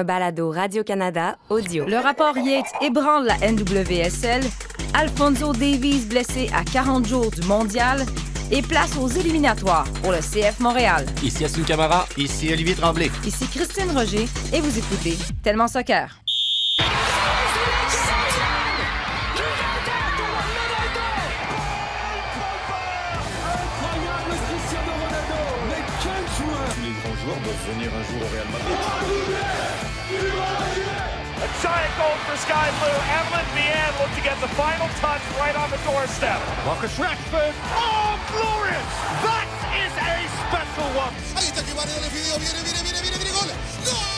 un balado Radio-Canada audio. Le rapport Yates ébranle la NWSL, Alfonso Davies blessé à 40 jours du mondial et place aux éliminatoires pour le CF Montréal. Ici Assun Camara. Ici Olivier Tremblay. Ici Christine Roger et vous écoutez Tellement Soccer. Tous les grands joueurs doivent venir un jour au Real Madrid. A giant goal for Sky Blue. Evelyn Vian looked to get the final touch right on the doorstep. Marcus Rashford. Oh, glorious! That is a special one. Ahí está que Varela definió. Viene, viene, viene, viene, viene. Gol.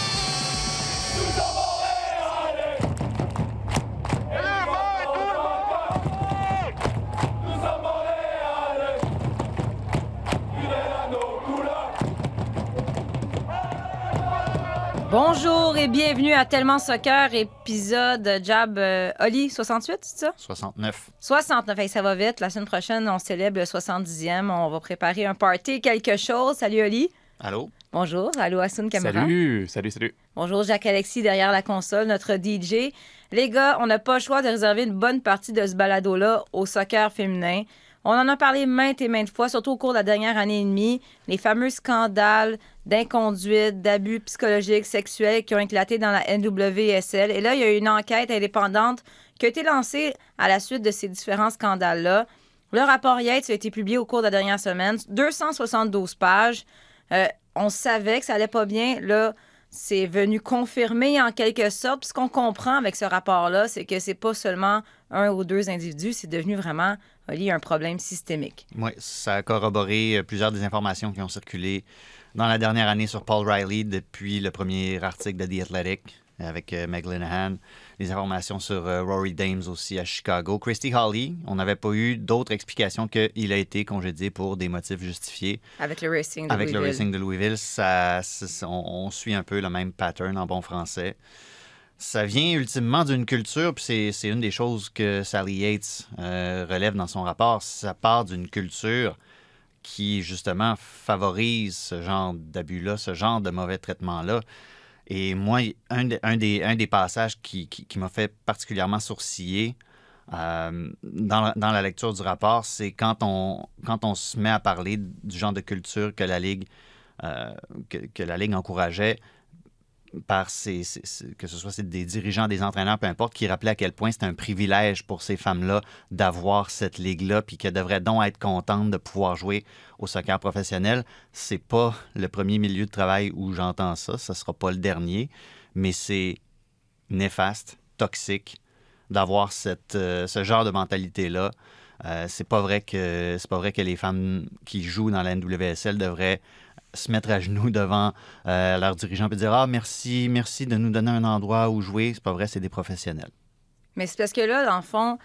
Bonjour et bienvenue à Tellement Soccer, épisode Jab euh, Oli 68, c'est ça? 69. 69, Hey, ça va vite. La semaine prochaine, on célèbre le 70e. On va préparer un party, quelque chose. Salut Oli. Allô? Bonjour. Allô Assoun Camara. Salut, salut, salut. Bonjour Jacques-Alexis derrière la console, notre DJ. Les gars, on n'a pas le choix de réserver une bonne partie de ce balado-là au soccer féminin. On en a parlé maintes et maintes fois, surtout au cours de la dernière année et demie. Les fameux scandales d'inconduite, d'abus psychologiques, sexuels qui ont éclaté dans la NWSL. Et là, il y a une enquête indépendante qui a été lancée à la suite de ces différents scandales-là. Le rapport Yates a été publié au cours de la dernière semaine, 272 pages. Euh, on savait que ça allait pas bien. Là, c'est venu confirmer en quelque sorte. Ce qu'on comprend avec ce rapport-là, c'est que c'est pas seulement un ou deux individus, c'est devenu vraiment Oli, un problème systémique. Oui, ça a corroboré euh, plusieurs des informations qui ont circulé dans la dernière année sur Paul Riley depuis le premier article de The Athletic avec euh, Meg Linehan. Les informations sur euh, Rory Dames aussi à Chicago. Christy Holly, on n'avait pas eu d'autres explications qu'il a été congédié pour des motifs justifiés. Avec le Racing de Avec le Louisville. Racing de Louisville, ça, ça- on, on suit un peu le même pattern en bon français. Ça vient ultimement d'une culture, puis c'est- une des choses que Sally Yates euh, relève dans son rapport. Ça part d'une culture qui, justement, favorise ce genre d'abus-là, ce genre de mauvais traitement-là. Et moi, un, un des, un des passages qui, m'a fait particulièrement sourciller euh, dans, la, lecture du rapport, c'est quand on, quand on se met à parler du genre de culture que la Ligue, euh, que, que la Ligue encourageait par ses- que ce soit des dirigeants, des entraîneurs, peu importe, qui rappelaient à quel point c'est un privilège pour ces femmes-là d'avoir cette ligue-là, puis qu'elles devraient donc être contentes de pouvoir jouer au soccer professionnel. C'est pas le premier milieu de travail où j'entends ça, ce sera pas le dernier, mais c'est néfaste, toxique d'avoir euh, ce genre de mentalité-là. Euh, c'est pas vrai que c'est pas vrai que les femmes qui jouent dans la NWSL devraient se mettre à genoux devant euh, leurs dirigeants et dire ah merci merci de nous donner un endroit où jouer c'est pas vrai c'est des professionnels Mais c'est parce que là, dans le fond,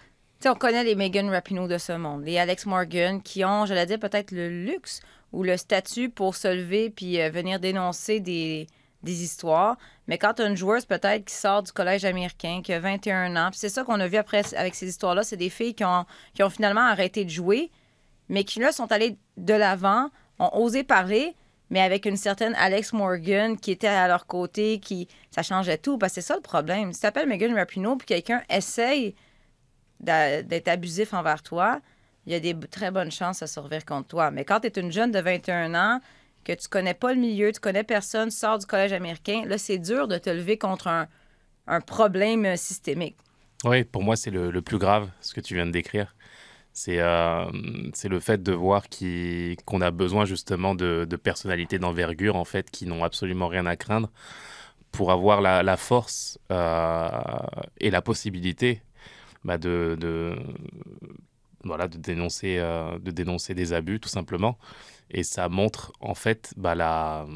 on connaît les Megan Rapinoe de ce monde, les Alex Morgan, qui ont, je l'ai dit, peut-être le luxe ou le statut pour se lever puis euh, venir dénoncer des, des histoires. Mais quand tu as une joueuse peut-être qui sort du collège américain, qui a 21 ans, puis c'est ça qu'on a vu après avec ces histoires-là, c'est des filles qui ont, qui ont finalement arrêté de jouer, mais qui là sont allées de l'avant, ont osé parler, mais avec une certaine Alex Morgan qui était à leur côté, qui ça changeait tout. Parce que c'est ça le problème. Si tu appelles Megan Rapinoe puis quelqu'un essaye d'être abusif envers toi, il y a des très bonnes chances à se revirer contre toi. Mais quand tu es une jeune de 21 ans, que tu connais pas le milieu, tu connais personne, tu sors du collège américain, là, c'est dur de te lever contre un, un problème euh, systémique. Oui, pour moi, c'est le, le plus grave, ce que tu viens de décrire. C'est euh, le fait de voir qu'on a besoin justement de, de personnalités d'envergure, en fait, qui n'ont absolument rien à craindre pour avoir la, la force euh, et la possibilité bah, de, de, voilà, de, dénoncer, euh, de dénoncer des abus, tout simplement. Et ça montre, en fait, bah, la,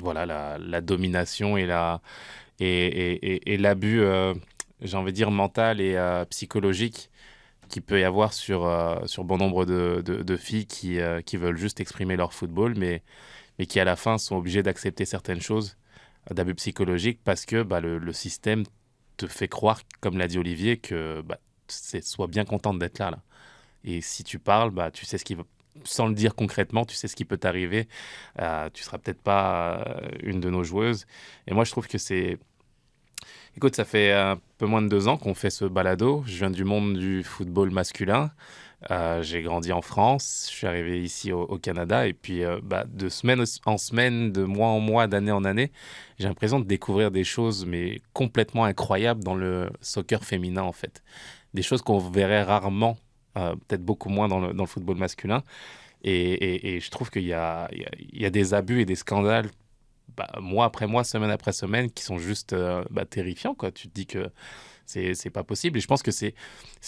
voilà, la, domination et la et, et, et- l'abus, euh, j'ai envie de dire, mental et psychologique qu'il peut y avoir sur, euh, sur bon nombre de, de- filles qui, euh, qui veulent juste exprimer leur football, mais, mais qui à la fin sont obligées d'accepter certaines choses d'abus psychologiques parce que bah, le, système te fait croire, comme l'a dit Olivier, que bah, sois bien contente d'être là, là. Et si tu parles, bah, tu sais ce qui va sans le dire concrètement, tu sais ce qui peut t'arriver. Euh, tu seras peut-être pas euh, une de nos joueuses. Et moi, je trouve que c'est Écoute, ça fait un peu moins de deux ans qu'on fait ce balado. Je viens du monde du football masculin. Euh, j'ai grandi en France, je suis arrivé ici au, Canada et puis euh, bah, de semaine en semaine, de mois en mois, d'année en année, j'ai l'impression de découvrir des choses mais complètement incroyables dans le soccer féminin en fait. Des choses qu'on verrait rarement, euh, peut-être beaucoup moins dans le, football masculin. Et, je trouve qu'il y a des abus et des scandales bah, mois après mois, semaine après semaine, qui sont juste euh, bah, terrifiants. Quoi. Tu te dis que c'est pas possible. Et je pense que c'est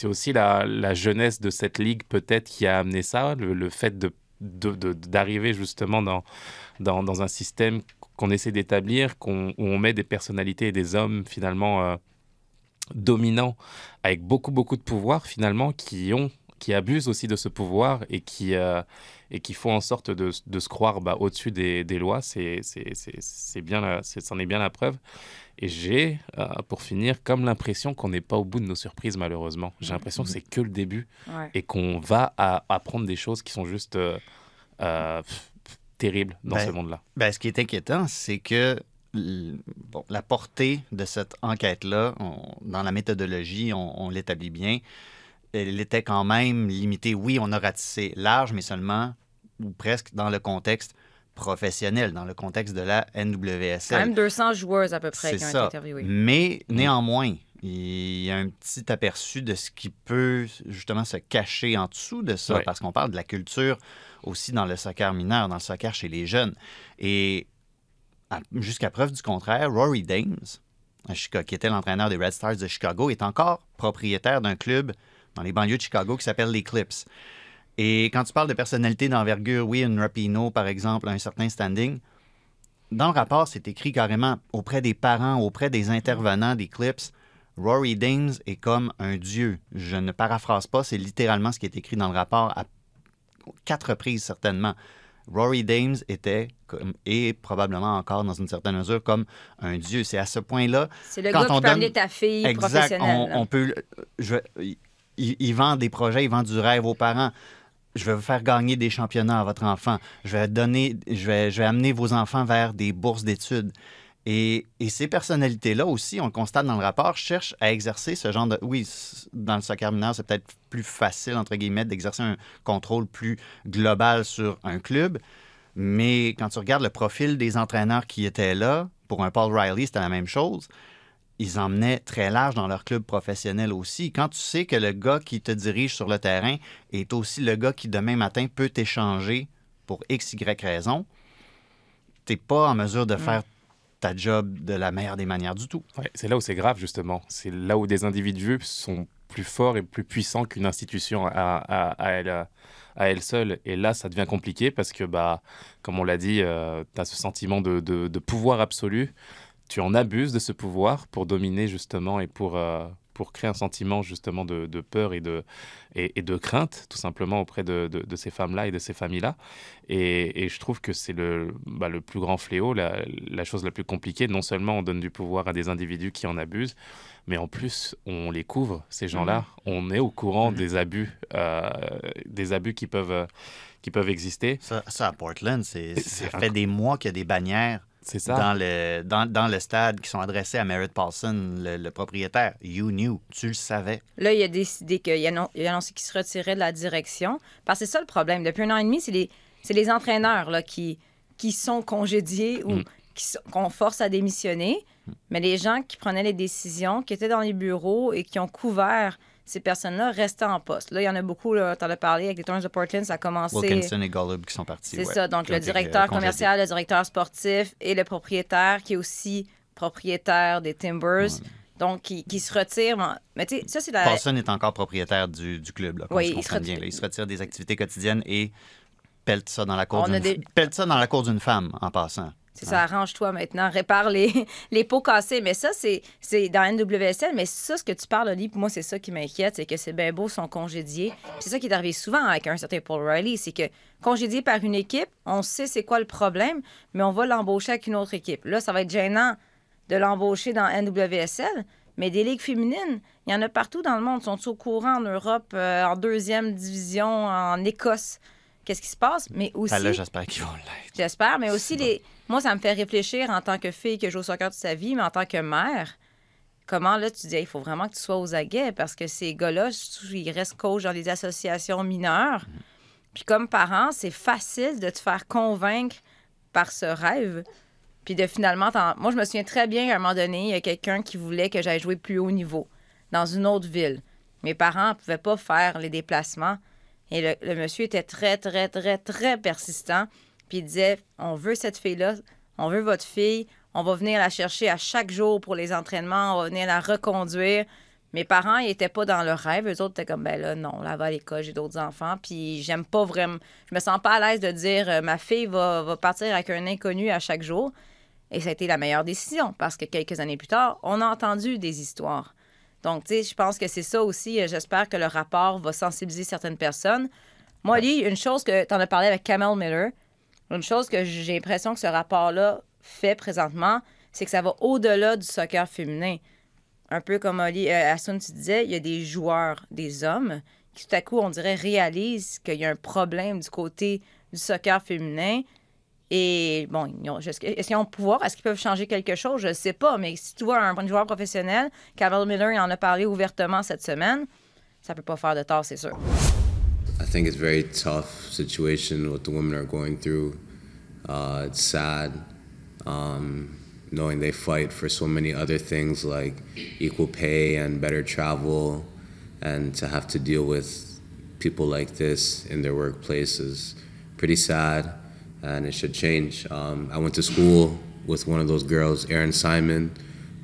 aussi la, la jeunesse de cette ligue, peut-être, qui a amené ça, le, fait de de- de- d'arriver justement dans, dans, dans un système qu'on essaie d'établir, qu'on, où on met des personnalités et des hommes finalement euh, dominants, avec beaucoup, beaucoup de pouvoir finalement, qui ont qui abusent aussi de ce pouvoir et qui, euh, et qui font en sorte de, de se croire bah, au-dessus des, des lois. C'est, c'est, c'est, c'est bien, la- c'est- c'en est bien la preuve. Et j'ai, euh, pour finir, comme l'impression qu'on n'est pas au bout de nos surprises, malheureusement. J'ai l'impression que c'est que le début Ouais. et qu'on va à- apprendre des choses qui sont juste euh, euh, pff, pff, terribles dans Ben, ce monde-là. Ben, ce qui est inquiétant, c'est que bon, la portée de cette enquête-là, on- dans la méthodologie, on, on l'établit bien, elle était quand même limitée. Oui, on a ratissé large, mais seulement ou presque dans le contexte professionnel, dans le contexte de la Quand NWSL. même 200 joueuses à peu près qui ont été interviewées. Mais néanmoins, il y a un petit aperçu de ce qui peut justement se cacher en dessous de ça, parce qu'on parle de la culture aussi dans le soccer mineur, dans le soccer chez les jeunes. Et jusqu'à preuve du contraire, Rory Dames, qui était l'entraîneur des Red Stars de Chicago, est encore propriétaire d'un club dans les banlieues de Chicago qui s'appelle les Clips. Et quand tu parles de personnalité d'envergure, oui, une Rapino, par exemple, a un certain standing. Dans le rapport, c'est écrit carrément auprès des parents, auprès des intervenants des clips. Rory Dames est comme un dieu. Je ne paraphrase pas, c'est littéralement ce qui est écrit dans le rapport à quatre reprises certainement. Rory Dames était comme, et probablement encore dans une certaine mesure comme un dieu. C'est à ce point-là C'est le Quand gars qui on peut donne- ta fille Exact. professionnelle. On, on peut. Je, il, il vend des projets, il vend du rêve aux parents. Je vais vous faire gagner des championnats à votre enfant. Je vais donner, je vais, je amener vos enfants vers des bourses d'études. Et, et ces personnalités-là aussi, on le constate dans le rapport, cherchent à exercer ce genre de. Oui, dans le soccer mineur, c'est peut-être plus facile, entre guillemets, d'exercer un contrôle plus global sur un club. Mais quand tu regardes le profil des entraîneurs qui étaient là, pour un Paul Riley, c'était la même chose ils emmenaient très large dans leur club professionnel aussi. Quand tu sais que le gars qui te dirige sur le terrain est aussi le gars qui demain matin peut t'échanger pour X, Y raison, t'es pas en mesure de faire ta job de la meilleure des manières du tout. Ouais, c'est là où c'est grave, justement. C'est là où des individus sont plus forts et plus puissants qu'une institution à, à, à elle, à elle seule. Et là, ça devient compliqué parce que, bah, comme on l'a dit, tu as ce sentiment de, de- de pouvoir absolu. Tu en abuses de ce pouvoir pour dominer, justement, et pour, euh, pour créer un sentiment, justement, de, de peur et de, et, et de crainte, tout simplement, auprès de, de- de ces femmes-là et de ces familles-là. Et, et je trouve que c'est le, bah, le plus grand fléau, la, la chose la plus compliquée. Non seulement on donne du pouvoir à des individus qui en abusent, mais en plus on les couvre, ces gens-là. On est au courant des abus, euh, des abus qui peuvent, euh, qui peuvent exister. Ça, ça, à Portland, c'est, ça fait des mois qu'il y a des bannières ça. dans le, dans, dans le stade qui sont adressées à Merritt Paulson, le, le propriétaire. You knew, tu le savais. Là, il a décidé qu'il a, annon- il a annoncé qu'il se retirait de la direction. Parce que c'est ça le problème. Depuis un an et demi, c'est les, c'est les entraîneurs là, qui, qui sont congédiés ou Mm. qui sont- qu'on force à démissionner. Mais les gens qui prenaient les décisions, qui étaient dans les bureaux et qui ont couvert ces personnes-là restaient en poste. Là, il y en a beaucoup, tu en as parlé avec les Thorns de Portland, ça a commencé. Wilkinson et Golub qui sont partis. C'est ouais, ça. Donc, le directeur commercial, le directeur sportif et le propriétaire qui est aussi propriétaire des Timbers. Donc, qui, qui se retire. Mais tu sais, ça, c'est la. Paulson est encore propriétaire du, du club, là, Oui, il se retire- bien. là. Il se retire des activités quotidiennes et pèle ça dans la cour d'une des- pèle ça dans la cour d'une femme, en passant. C'est ça, arrange-toi maintenant, répare les, les pots cassés. Mais ça, c'est c'est dans NWSL. Mais ça, ce que tu parles, Oli, pour moi, c'est ça qui m'inquiète, c'est que ces bien sont congédiés. C'est ça qui est arrivé souvent avec un certain Paul Riley, c'est que congédié par une équipe, on sait c'est quoi le problème, mais on va l'embaucher avec une autre équipe. Là, ça va être gênant de l'embaucher dans NWSL, mais des ligues féminines, il y en a partout dans le monde. Sont ils au courant en Europe, euh, en deuxième division, en Écosse? Qu'est-ce qui se passe? Mais aussi... Ah, là, j'espère qu'ils vont l'être. J'espère, mais aussi, les... moi, ça me fait réfléchir en tant que fille qui joue au soccer toute sa vie, mais en tant que mère, comment là, tu dis, il faut vraiment que tu sois aux aguets parce que ces gars-là, ils restent coach dans des associations mineures. Puis comme parent, c'est facile de te faire convaincre par ce rêve. Puis de finalement, t'en- moi, je me souviens très bien qu'à un moment donné, il y a quelqu'un qui voulait que j'aille jouer plus haut niveau dans une autre ville. Mes parents ne pouvaient pas faire les déplacements. Et le, monsieur était très, très, très, très persistant. Puis il disait On veut cette fille-là, on veut votre fille, on va venir la chercher à chaque jour pour les entraînements, on va venir la reconduire. Mes parents, ils n'étaient pas dans leur rêve. Eux autres étaient comme, ben là, non, là, va à l'école, j'ai d'autres enfants. Puis j'aime pas vraiment. Je me sens pas à l'aise de dire, euh, ma fille va, va partir avec un inconnu à chaque jour. Et ça a été la meilleure décision parce que quelques années plus tard, on a entendu des histoires. Donc, tu sais, je pense que c'est ça aussi. Euh, J'espère que le rapport va sensibiliser certaines personnes. Moi, Lee, une chose que tu en as parlé avec Kamel Miller, une chose que j'ai l'impression que ce rapport-là fait présentement, c'est que ça va au-delà du soccer féminin. Un peu comme Oli, euh, Asun, tu disais, il y a des joueurs, des hommes, qui tout à coup, on dirait, réalisent qu'il y a un problème du côté du soccer féminin. Et bon, est-ce qu'ils ont le pouvoir? Est-ce qu'ils peuvent changer quelque chose? Je ne sais pas. Mais si tu vois un joueur professionnel, Kamel Miller il en a parlé ouvertement cette semaine, ça peut pas faire de tort, c'est sûr. I think it's a very tough situation what the women are going through. Uh, it's sad um, knowing they fight for so many other things like equal pay and better travel, and to have to deal with people like this in their workplace is pretty sad, and it should change. Um, I went to school with one of those girls, Erin Simon,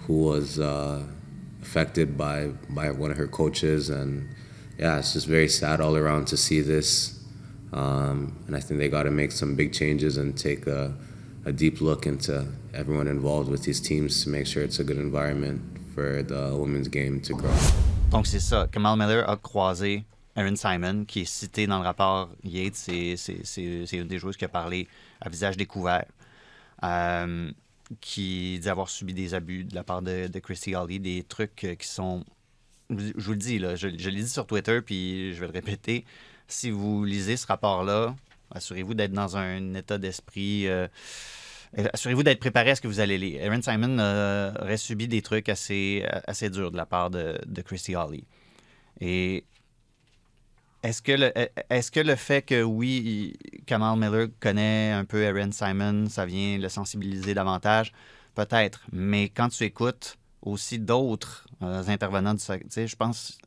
who was uh, affected by by one of her coaches, and yeah, it's just very sad all around to see this. Um, and I think they got to make some big changes and take a, a deep look into everyone involved with these teams to make sure it's a good environment for the women's game to grow. Donc, c'est ça. Kamal Miller a croisé Erin Simon, qui est cité dans le rapport Yates. C'est, c'est, c'est, c'est une des joueuses qui a parlé à visage découvert, euh, qui dit avoir subi des abus de la part de, de Christy Holly, des trucs euh, qui sont. Je vous le dis, là, je, je l'ai dit sur Twitter, puis je vais le répéter. Si vous lisez ce rapport-là, assurez-vous d'être dans un état d'esprit. euh, Assurez-vous d'être préparé à ce que vous allez lire. Aaron Simon euh, aurait subi des trucs assez, assez durs de la part de, de Christy Holly. Et est-ce que, le, est-ce que le fait que oui, Kamal Miller connaît un peu Aaron Simon, ça vient le sensibiliser davantage? Peut-être. Mais quand tu écoutes aussi d'autres euh, intervenants du sais, je pense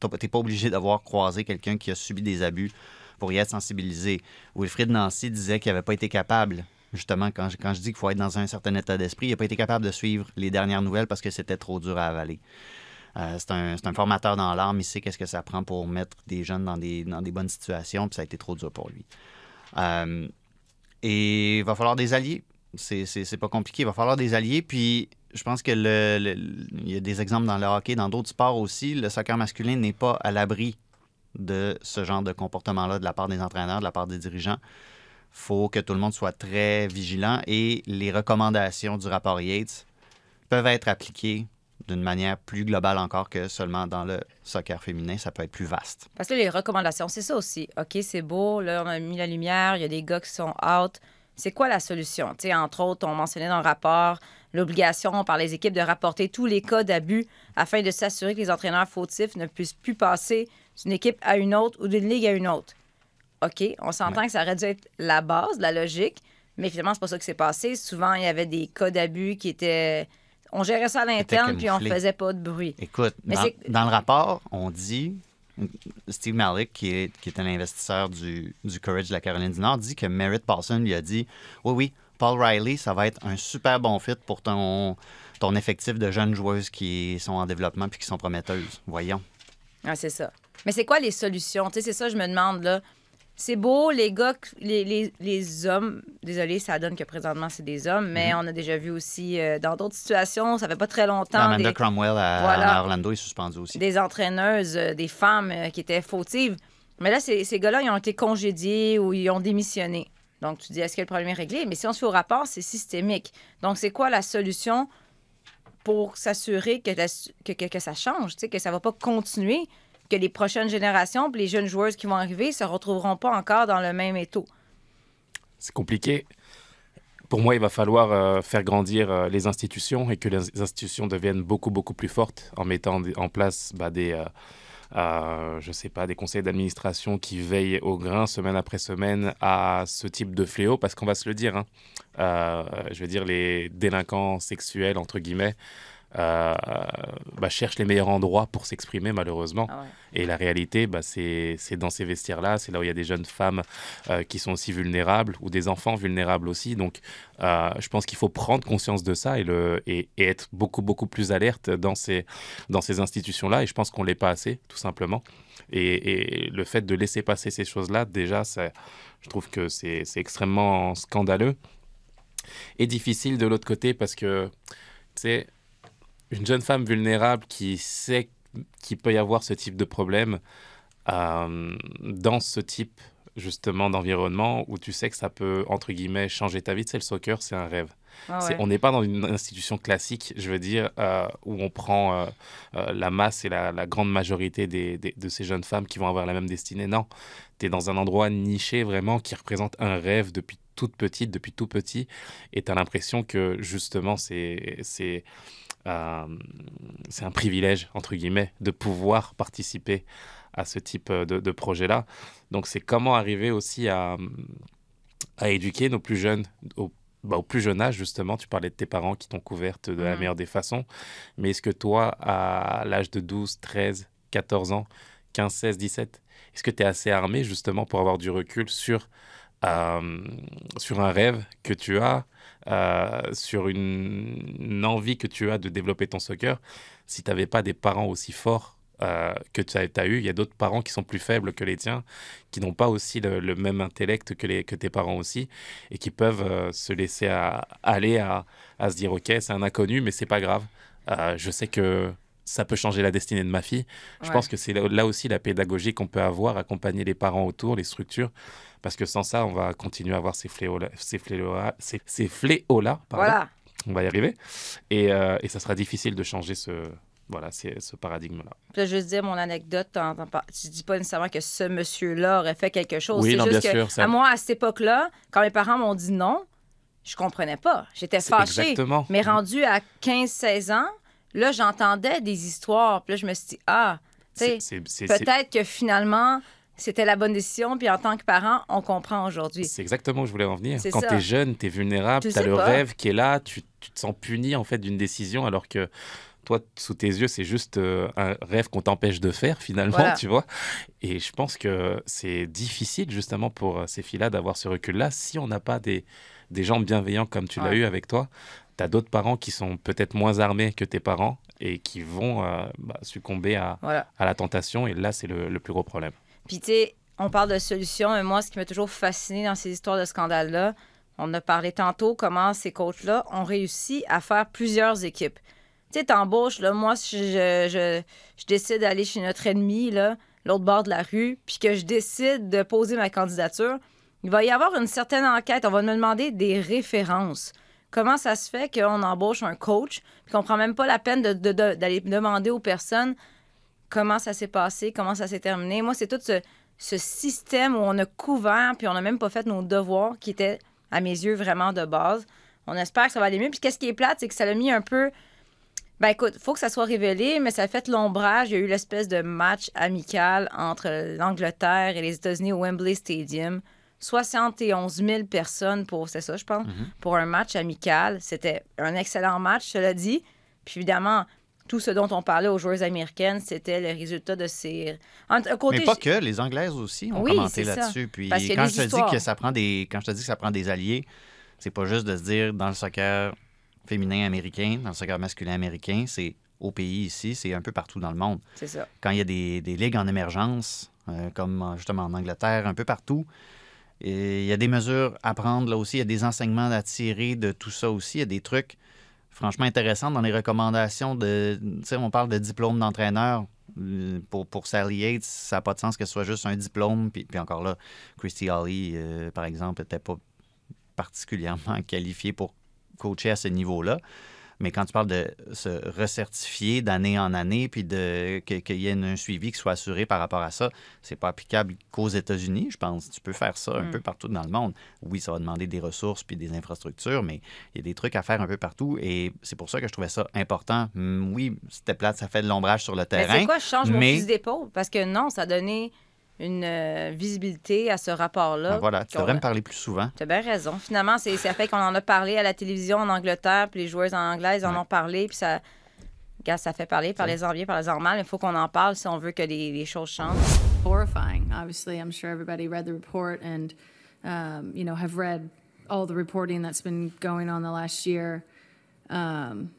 que tu n'es pas obligé d'avoir croisé quelqu'un qui a subi des abus pour y être sensibilisé. Wilfried Nancy disait qu'il n'avait pas été capable justement, quand je, quand dis qu'il faut être dans un certain état d'esprit, il n'a pas été capable de suivre les dernières nouvelles parce que c'était trop dur à avaler. Euh, c'est, un, formateur dans l'âme, il sait qu'est-ce que ça prend pour mettre des jeunes dans des, bonnes situations, puis ça a été trop dur pour lui. Euh, et il va falloir des alliés. C'est, pas compliqué, il va falloir des alliés, puis je pense que il y a des exemples dans le hockey, dans d'autres sports aussi. Le soccer masculin n'est pas à l'abri de ce genre de comportement-là de la part des entraîneurs, de la part des dirigeants faut que tout le monde soit très vigilant et les recommandations du rapport Yates peuvent être appliquées d'une manière plus globale encore que seulement dans le soccer féminin. Ça peut être plus vaste. Parce que les recommandations, c'est ça aussi. OK, c'est beau, là, on a mis la lumière, il y a des gars qui sont out. C'est quoi la solution? Tu sais, entre autres, on mentionnait dans le rapport l'obligation par les équipes de rapporter tous les cas d'abus afin de s'assurer que les entraîneurs fautifs ne puissent plus passer d'une équipe à une autre ou d'une ligue à une autre. OK, on s'entend que ça aurait dû être la base, la logique, mais finalement, c'est pas ça qui s'est passé. Souvent, il y avait des cas d'abus qui étaient. On gérait ça à l'interne, puis on faisait pas de bruit. Écoute, Mais dans, le rapport, on dit, Steve Malik, qui, est, qui était l'investisseur du, du Courage de la Caroline du Nord, dit que Merritt Paulson lui a dit Oui, oui, Paul Riley, ça va être un super bon fit pour ton, ton effectif de jeunes joueuses qui sont en développement puis qui sont prometteuses. Voyons. Ah, c'est ça. Mais c'est quoi les solutions? Tu sais, c'est ça, je me demande, là. C'est beau, les gars, les, les, les hommes, désolé, ça donne que présentement, c'est des hommes, mais on a déjà vu aussi euh, dans d'autres situations, ça fait pas très longtemps, Amanda des, Cromwell à, Voilà. à Orlando est suspendue aussi. des entraîneuses, euh, des femmes euh, qui étaient fautives. Mais là, ces, gars-là, ils ont été congédiés ou ils ont démissionné. Donc, tu dis, est-ce que le problème est réglé? Mais si on se fait au rapport, c'est systémique. Donc, c'est quoi la solution pour s'assurer que, que, que- que ça change, tu sais, que ça va pas continuer, que les prochaines générations, puis les jeunes joueuses qui vont arriver, se retrouveront pas encore dans le même étau? C'est compliqué. pour moi, il va falloir euh, faire grandir euh, les institutions et que les institutions deviennent beaucoup, beaucoup plus fortes en mettant en place bah, des, euh, je sais pas, des conseils d'administration qui veillent au grain semaine après semaine à ce type de fléau, parce qu'on va se le dire, hein, je veux dire, les délinquants sexuels, entre guillemets, euh, bah, cherchent les meilleurs endroits pour s'exprimer, malheureusement. Ah ouais. Et la réalité, bah, c'est dans ces vestiaires-là, c'est là où il y a des jeunes femmes euh, qui sont aussi vulnérables ou des enfants vulnérables aussi. Donc, euh, je pense qu'il faut prendre conscience de ça et, le, et, et être beaucoup, beaucoup plus alerte dans ces, dans ces institutions-là. Et je pense qu'on ne l'est pas assez, tout simplement. Et, et le fait de laisser passer ces choses-là, déjà, ça, je trouve que c'est c'est extrêmement scandaleux et difficile de l'autre côté parce que, tu sais, une jeune femme vulnérable qui sait qu'il peut y avoir ce type de problème euh, dans ce type justement d'environnement où tu sais que ça peut entre guillemets changer ta vie. Tu sais, le soccer, c'est un rêve. Ah. On n'est pas dans une institution classique, je veux dire, euh, où on prend euh, euh, la masse et la, la grande majorité des, des- de ces jeunes femmes qui vont avoir la même destinée. Non, tu es dans un endroit niché vraiment qui représente un rêve depuis toute petite, depuis tout petit, et tu as l'impression que justement c'est c'est euh, c'est un privilège, entre guillemets, de pouvoir participer à ce type euh, de, de projet-là. Donc c'est comment arriver aussi à, à éduquer nos plus jeunes au, bah, au plus jeune âge, justement. Tu parlais de tes parents qui t'ont couverte de la Mhm. meilleure des façons. Mais est-ce que toi, à l'âge de 12, 13, 14 ans, 15, 16, 17, est-ce que tu es assez armé justement pour avoir du recul sur, euh, sur un rêve que tu as, euh, sur une, une envie que tu as de développer ton soccer Si tu n'avais pas des parents aussi forts euh, que tu as, eu, il y a d'autres parents qui sont plus faibles que les tiens, qui n'ont pas aussi le, le même intellect que, les, que tes parents aussi, et qui peuvent se laisser à- aller à, à se dire, OK, c'est un inconnu, mais c'est pas grave. Je sais que ça peut changer la destinée de ma fille. Je Ouais. pense que c'est là aussi la pédagogie qu'on peut avoir, accompagner les parents autour, les structures, parce que sans ça, on va continuer à avoir ces fléaux-là, ces fléaux-là, ces, ces fléaux-là, pardon. Voilà. on va y arriver, et, euh, et ça sera difficile de changer ce, voilà, c'est- ce paradigme-là. Là, juste dire mon anecdote, t'en par- je dis pas nécessairement que ce monsieur-là aurait fait quelque chose. Oui, c'est non, juste bien que, sûr, ça- à moi, à cette époque-là, quand mes parents m'ont dit non, je comprenais pas. J'étais fâchée. Exactement. Mais rendu à 15-16 ans, là, j'entendais des histoires. Puis là, je me suis dit, ah, tu peut-être que finalement, c'était la bonne décision. Puis en tant que parent, on comprend aujourd'hui. C'est exactement où je voulais en venir. Quand tu es jeune, tu es vulnérable, Tu as le pas. rêve qui est là, tu, tu te sens puni en fait d'une décision alors que toi, sous tes yeux, c'est juste euh, un rêve qu'on t'empêche de faire finalement, Voilà. tu vois. Et je pense que c'est difficile justement pour euh, ces filles-là d'avoir ce recul-là si on n'a pas des, des gens bienveillants comme tu l'as Ouais. eu avec toi. Tu as d'autres parents qui sont peut-être moins armés que tes parents et qui vont euh, bah, succomber à, Voilà. à la tentation. Et là, c'est le, le plus gros problème. Puis, tu sais, on parle de solutions, mais moi, ce qui m'a toujours fasciné dans ces histoires de scandales-là, on a parlé tantôt comment ces coachs-là ont réussi à faire plusieurs équipes. Tu sais, t'embauches, là, moi, si je, je, décide d'aller chez notre ennemi, là, l'autre bord de la rue, puis que je décide de poser ma candidature, il va y avoir une certaine enquête. On va me demander des références. Comment ça se fait qu'on embauche un coach, puis qu'on prend même pas la peine de- de- de- d'aller demander aux personnes comment ça s'est passé, comment ça s'est terminé. Moi, c'est tout ce, ce système où on a couvert, puis on n'a même pas fait nos devoirs, qui étaient, à mes yeux, vraiment de base. On espère que ça va aller mieux. Puis qu'est-ce qui est plate, c'est que ça l'a mis un peu... Ben écoute, il faut que ça soit révélé, mais ça a fait l'ombrage. Il y a eu l'espèce de match amical entre l'Angleterre et les États-Unis au Wembley Stadium. 71 000 personnes pour, c'est ça, je pense, pour un match amical. C'était un excellent match, cela dit. Puis évidemment, tout ce dont on parlait aux joueuses américaines, c'était le résultat de ces. Un, un côté, Mais pas que, les Anglaises aussi ont Oui, commenté là-dessus. Puis Parce quand je te dis que ça prend des quand je te dis que ça prend des alliés, c'est pas juste de se dire dans le soccer féminin américain, dans le soccer masculin américain, c'est au pays ici, c'est un peu partout dans le monde. C'est ça. Quand il y a des, des ligues en émergence, euh, comme justement en Angleterre, un peu partout, et il y a des mesures à prendre là aussi, il y a des enseignements à tirer de tout ça aussi, il y a des trucs franchement intéressants dans les recommandations de, tu sais, on parle de diplôme d'entraîneur. Euh, Pour, pour Sally Yates, ça n'a pas de sens que ce soit juste un diplôme. Puis, puis encore là, Christy Holly, euh, par exemple, n'était pas particulièrement qualifiée pour coacher à ce niveau-là. Mais quand tu parles de se recertifier d'année en année, puis de qu'il y ait un suivi qui soit assuré par rapport à ça, c'est pas applicable qu'aux États-Unis, je pense. Tu peux faire ça un Mm. peu partout dans le monde. Oui, ça va demander des ressources puis des infrastructures, mais il y a des trucs à faire un peu partout. Et c'est pour ça que je trouvais ça important. Mm, Oui, c'était plate, ça fait de l'ombrage sur le Mais terrain. c'est quoi, je change mon mais- fusil d'épaule? Parce que non, ça a donné une euh, visibilité à ce rapport-là. Ben voilà, tu devrais me parler plus souvent. Tu as bien raison. Finalement, c'est ça fait qu'on en a parlé à la télévision en Angleterre, puis les joueurs en anglais, ils en Ouais. ont parlé, puis ça. Regarde, ça fait parler, parlez-en bien, parlez-en mal, mais il faut qu'on en parle si on veut que les, les choses changent. horrifying. Obviously, I'm sure everybody read the report and, um, you know, have read all the reporting that's been going on the last year. Um,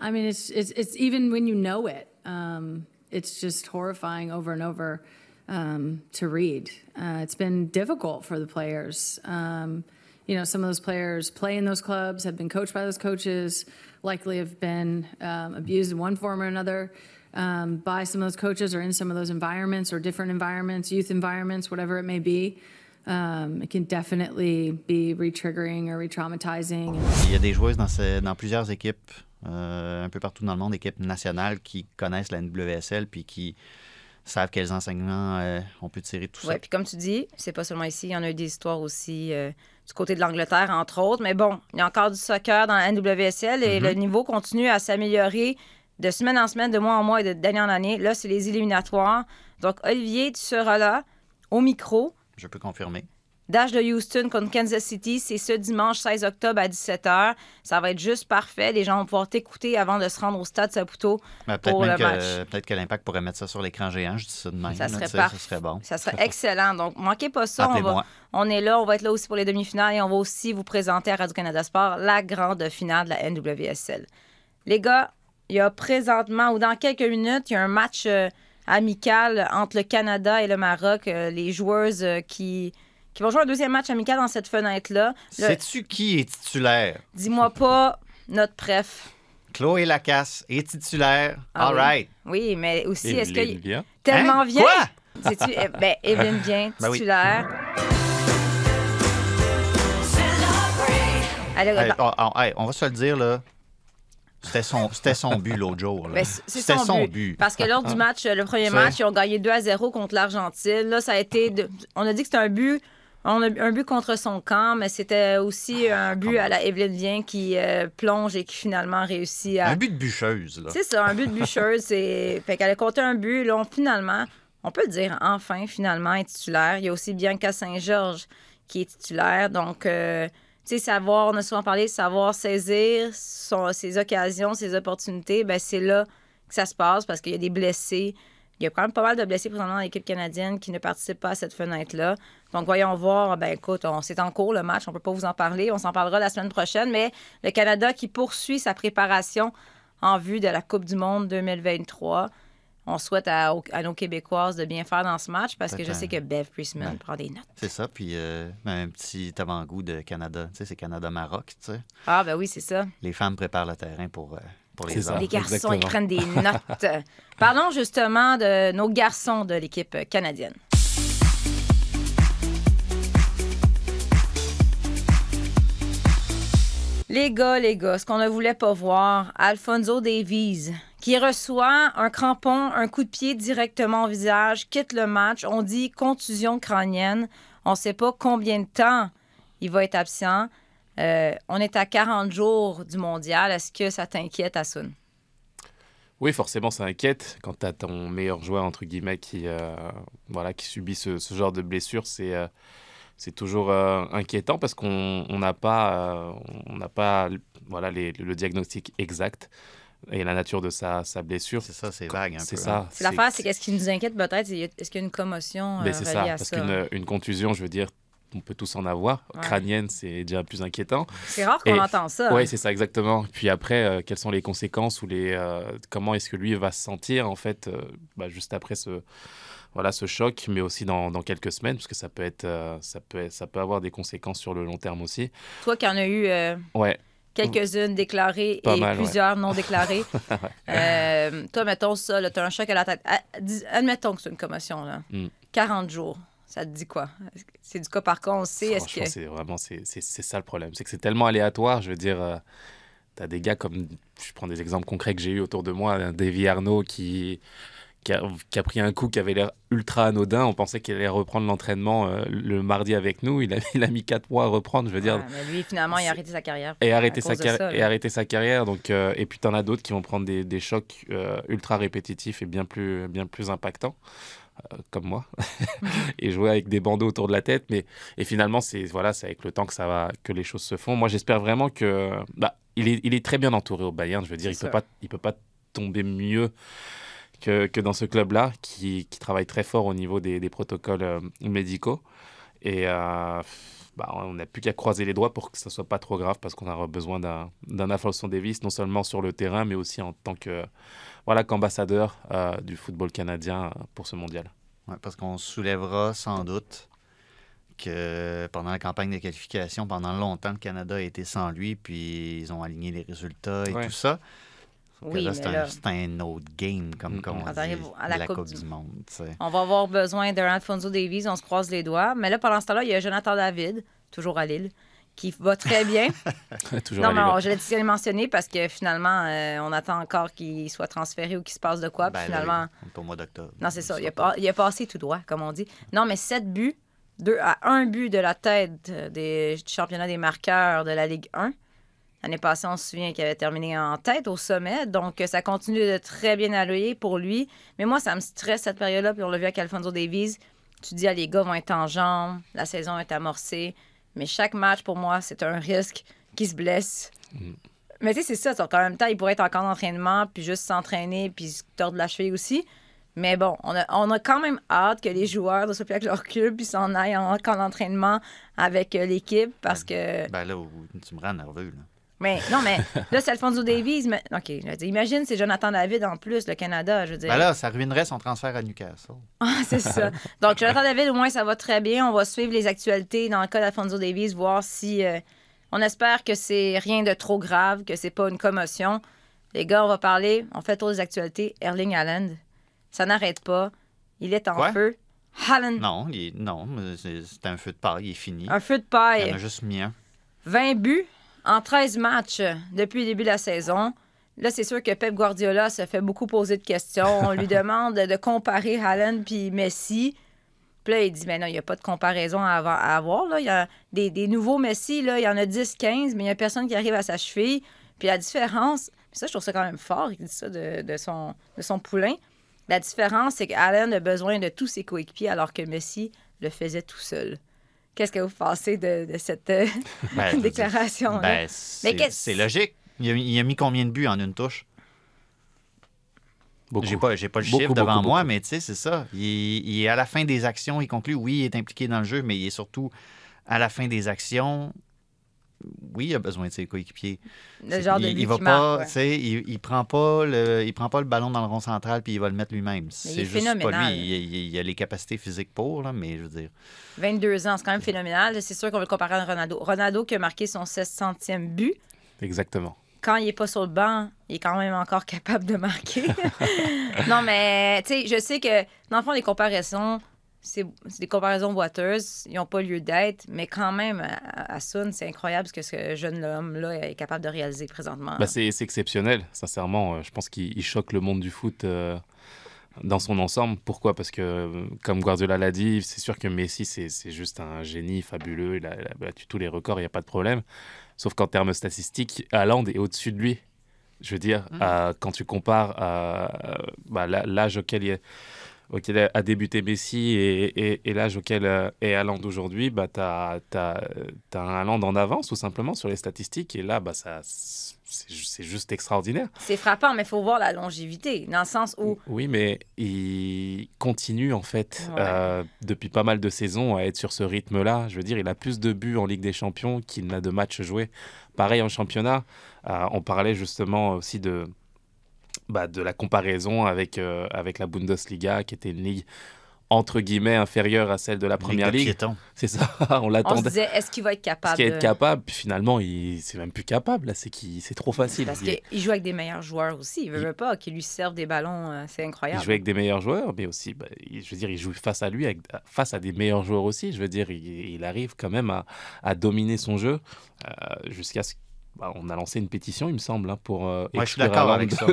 I mean, it's, it's, it's even when you know it, um, it's just horrifying over and over um, to read. Uh, it's been difficult for the players. Um, you know, some of those players play in those clubs, have been coached by those coaches, likely have been um, abused in one form or another um, by some of those coaches or in some of those environments or different environments, youth environments, whatever it may be. Um, it can definitely be re-triggering or re-traumatizing. Il y a des joueuses dans, ce- dans plusieurs équipes, euh, un peu partout dans le monde, équipes nationales qui connaissent la NWSL puis qui savent quels enseignements euh, on peut tirer de tout Oui, ça. puis comme tu dis, c'est pas seulement ici, il y en a eu des histoires aussi euh, du côté de l'Angleterre, entre autres. Mais bon, il y a encore du soccer dans la NWSL et le niveau continue à s'améliorer de semaine en semaine, de mois en mois et d'année en année. Là, c'est les éliminatoires. Donc, Olivier, tu seras là au micro. Je peux confirmer. Dash de Houston contre Kansas City, c'est ce dimanche 16 octobre à 17h. Ça va être juste parfait. Les gens vont pouvoir t'écouter avant de se rendre au stade Saputo. Ben, peut-être Pour le que, match. peut-être que l'Impact pourrait mettre ça sur l'écran géant, je dis ça de même. Ça là, serait parfait. Ça serait bon. Ça serait excellent. Donc, manquez pas ça. On, va- Appelez-moi. on est là. On va être là aussi pour les demi-finales et on va aussi vous présenter à Radio-Canada Sport la grande finale de la NWSL. Les gars, il y a présentement, ou dans quelques minutes, il y a un match euh, amical entre le Canada et le Maroc. Euh, les joueuses euh, qui, qui vont jouer un deuxième match amical dans cette fenêtre-là. Le- Sais-tu qui est titulaire? Dis-moi pas notre préf. Chloé Lacasse est titulaire. Ah All oui. right. Oui, mais aussi, est-ce que vient. tellement Hein? bien? Quoi? Sais-tu, eh, ben, Evelyne vient, Ben oui. titulaire. Allez, Hey, dans- oh, oh, hey, on va se le dire, là. C'était son, c'était son but l'autre jour. là. Ben, c'est c'est C'était son, but. Parce que lors du match, le premier C'est- match, ils ont gagné 2 à 0 contre l'Argentine. Là, ça a été. de- On a dit que c'était un but. On a un but contre son camp, mais c'était aussi un but à la Evelyne Vien qui euh, plonge et qui finalement réussit à. Un but de bûcheuse, là. C'est ça, un but de bûcheuse. c'est... Fait qu'elle a compté un but. Là, on- finalement, on peut dire, enfin, finalement, est titulaire. Il y a aussi Bianca Saint-Georges qui est titulaire. Donc, euh, tu sais, savoir, on a souvent parlé, savoir saisir son- ses occasions, ses opportunités, ben c'est là que ça se passe parce qu'il y a des blessés. Il y a quand même pas mal de blessés présentement dans l'équipe canadienne qui ne participent pas à cette fenêtre-là. Donc, voyons voir. Ben, écoute, on, c'est en cours le match. On peut pas vous en parler. On s'en parlera la semaine prochaine. Mais le Canada qui poursuit sa préparation en vue de la Coupe du Monde 2023. On souhaite à, nos Québécoises de bien faire dans ce match parce que je sais que Bev Priestman Ouais. prend des notes. C'est ça, puis euh, un petit avant-goût de Canada. Tu sais, c'est Canada-Maroc, tu sais. Ah, ben oui, c'est ça. Les femmes préparent le terrain pour, euh, pour les hommes. Garçons, exactement. ils prennent des notes. Parlons justement de nos garçons de l'équipe canadienne. Les gars, les gars, ce qu'on ne voulait pas voir, Alfonso Davies, qui reçoit un crampon, un coup de pied directement au visage, quitte le match. On dit contusion crânienne. On ne sait pas combien de temps il va être absent. Euh, on est à 40 jours du mondial. Est-ce que ça t'inquiète, Asun? Oui, forcément, ça inquiète quand tu as ton meilleur joueur, entre guillemets, qui, euh, voilà, qui subit ce, ce genre de blessure. C'est euh, c'est toujours euh, inquiétant parce qu'on on n'a pas, euh, on n'a pas voilà, les- le diagnostic exact et la nature de sa, sa blessure. C'est ça, c'est vague un peu. C'est hein. ça. C'est L'affaire, c'est qu'est-ce qui nous inquiète peut-être, est-ce qu'il y a une commotion euh, Mais c'est ça, à parce qu'une une contusion, je veux dire, on peut tous en avoir. Ouais. Crânienne, c'est déjà plus inquiétant. C'est rare qu'on entend ça. Oui, c'est ça, exactement. Puis après, euh, quelles sont les conséquences ou les, euh, comment est-ce que lui va se sentir, en fait, euh, bah, juste après ce, voilà, ce choc, mais aussi dans, dans quelques semaines, parce que ça peut, être, ça, peut, ça peut avoir des conséquences sur le long terme aussi. Toi qui en as eu Ouais, quelques-unes déclarées Pas et mal, ouais. plusieurs non déclarées, toi, mettons ça, tu as un choc à la tête. Ah, Admettons que c'est une commotion, là. Mm. 40 jours, ça te dit quoi? C'est du cas par cas, on sait. Est-ce que... c'est vraiment c'est ça le problème. C'est que c'est tellement aléatoire, je veux dire. euh, as des gars comme, je prends des exemples concrets que j'ai eu autour de moi, un Davy Arnaud qui, qui a, qui, a, pris un coup qui avait l'air ultra anodin. On pensait qu'il allait reprendre l'entraînement euh, le mardi avec nous. Il a, il a mis quatre mois à reprendre. Je veux dire. Mais lui, finalement, il a arrêté sa carrière. Et arrêté sa, car ça, et arrêté sa carrière. Donc, euh, et puis, tu en as d'autres qui vont prendre des, des chocs euh, ultra répétitifs et bien plus, bien plus impactants. Comme moi et jouer avec des bandeaux autour de la tête mais et finalement c'est voilà c'est avec le temps que ça va que les choses se font moi j'espère vraiment que bah, il est il est très bien entouré au Bayern je veux dire il peut pas il peut pas tomber mieux que, que dans ce club-là, qui, qui, travaille très fort au niveau des, des protocoles euh, médicaux. Et euh, bah, on n'a plus qu'à croiser les doigts pour que ça soit pas trop grave, parce qu'on a besoin d'un Alphonso Davis, non seulement sur le terrain, mais aussi en tant que voilà, qu'ambassadeur euh, du football canadien pour ce mondial. Ouais, parce qu'on soulèvera sans doute que pendant la campagne de qualification, pendant longtemps, le Canada a été sans lui, puis ils ont aligné les résultats et Ouais. tout ça. Oui, c'est un, là- c'est un autre game, comme, Mm, comme mm. on dit, à la la Coupe Coupe, du- du Monde. On va avoir besoin d'un Alfonso Davies, on se croise les doigts. Mais là, pendant ce temps-là, il y a Jonathan David, toujours à Lille, qui va très bien. Non, mais on- je l'ai mentionné parce que finalement, euh, on attend encore qu'il soit transféré ou qu'il se passe de quoi. Puis Ben là, finalement, au mois d'octobre. non, c'est ça. Il a, sera pas- il a passé tout droit, comme on dit. Non, mais sept buts, deux à un but de la tête euh, des championnats des marqueurs de la Ligue 1. L'année passée, on se souvient qu'il avait terminé en tête au sommet. Donc, euh, ça continue de très bien aller pour lui. Mais moi, ça me stresse cette période-là. Puis on l'a vu avec Alfonso Davies. Tu dis, ah, les gars vont être en jambes. La saison est amorcée. Mais chaque match, pour moi, c'est un risque qu'ils se blessent. Mais tu sais, c'est ça. En même temps, il pourrait être encore en entraînement, puis juste s'entraîner, puis se tordre la cheville aussi. Mais bon, on a, on a quand même hâte que les joueurs de avec leur club puis s'en aillent en camp d'entraînement avec euh, l'équipe parce que. Ben là, tu me rends nerveux. Là. Mais non, mais là, c'est Alfonso Davies. Mais, OK, imagine, c'est Jonathan David en plus, le Canada. Je veux dire. Ben là, ça ruinerait son transfert à Newcastle. Ah, c'est ça. Donc, Jonathan David, au moins, ça va très bien. On va suivre les actualités dans le cas d'Alfonso Davies, voir si. euh, on espère que c'est rien de trop grave, que c'est pas une commotion. Les gars, on va parler. On fait tour des actualités. Erling Haaland, ça n'arrête pas. Il est en Quoi? feu. Haaland, Non, il est- non mais c'est un feu de paille, il est fini. un feu de Il paille. en a juste mis un. 20 buts en 13 matchs depuis le début de la saison. Là, c'est sûr que Pep Guardiola se fait beaucoup poser de questions. On lui demande de comparer Haaland puis Messi. Puis là, il dit, mais non, il n'y a pas de comparaison à avoir. là. Il y a des, des nouveaux Messi, là, il y en a 10, 15, mais il n'y a personne qui arrive à sa cheville. Puis la différence, ça, je trouve ça quand même fort, il dit ça de, de son, de son poulain. La différence, c'est qu'Allen a besoin de tous ses coéquipiers alors que Messi le faisait tout seul. Qu'est-ce que vous pensez de, de cette euh, Ben, déclaration? Ben, c'est logique. Il a, il a mis combien de buts en une touche? J'ai pas, j'ai pas le Beaucoup, chiffre devant beaucoup, moi, beaucoup. mais tu sais, c'est ça. Il, il est à la fin des actions, il conclut, oui, il est impliqué dans le jeu, mais il est surtout à la fin des actions. Oui, il a besoin de ses coéquipiers. Le genre de il, lui il va pas, marque, ouais. il, il prend pas le, il prend pas le ballon dans le rond central puis il va le mettre lui-même. il C'est est juste pas phénoménal. lui. Il, il- il a les capacités physiques pour là, mais je veux dire. 22 ans, c'est quand même phénoménal. C'est sûr qu'on veut le comparer à Ronaldo. Ronaldo qui a marqué son 600e but. Exactement. Quand il n'est pas sur le banc, il est quand même encore capable de marquer. non, mais tu sais, je sais que dans le fond, les comparaisons, c'est des comparaisons boiteuses. Ils n'ont pas lieu d'être. Mais quand même, à, à Sun, c'est incroyable ce que ce jeune homme-là est capable de réaliser présentement. Bah, c'est exceptionnel, sincèrement. Euh, Je pense qu'il il choque le monde du foot euh, dans son ensemble. Pourquoi? Parce que, comme Guardiola l'a dit, c'est sûr que Messi, c'est juste un génie fabuleux. Il a, il a battu tous les records, il n'y a pas de problème. Sauf qu'en termes statistiques, Haaland est au-dessus de lui. Je veux dire, euh, quand tu compares euh, bah, l'âge auquel, il, auquel a débuté Messi et, et- et l'âge auquel euh, est Haaland aujourd'hui, bah, tu as, un Haaland en avance, tout simplement, sur les statistiques. Et là, bah, ça, c'est ju- c'est juste extraordinaire. C'est frappant, mais il faut voir la longévité. Dans le sens où Oui, mais il continue en fait Ouais. euh, depuis pas mal de saisons à être sur ce rythme-là. Je veux dire, il a plus de buts en Ligue des Champions qu'il n'a de matchs joués. Pareil en championnat. Euh, on parlait justement aussi de, bah, de la comparaison avec, euh, avec la Bundesliga, qui était une ligue entre guillemets inférieure à celle de la première Ligue. C'est ça, on on se l'attendait. disait, est-ce qu'il va être capable qui est de- être capable, puis finalement, il c'est même plus capable. Là, c'est qu'il c'est trop facile. Parce Il- qu'il joue avec des meilleurs joueurs aussi. Il veut, Il- veut pas qu'ils lui servent des ballons. euh, C'est Il incroyable. joue avec des meilleurs joueurs, mais aussi, bah, il- je veux dire, il joue face à lui, avec- face à des meilleurs joueurs aussi. Je veux dire, il, il arrive quand même à, à dominer son jeu euh, jusqu'à ce bah, on a lancé une pétition, il me semble, hein, pour euh, Ouais, je suis exclure d'accord avec ça.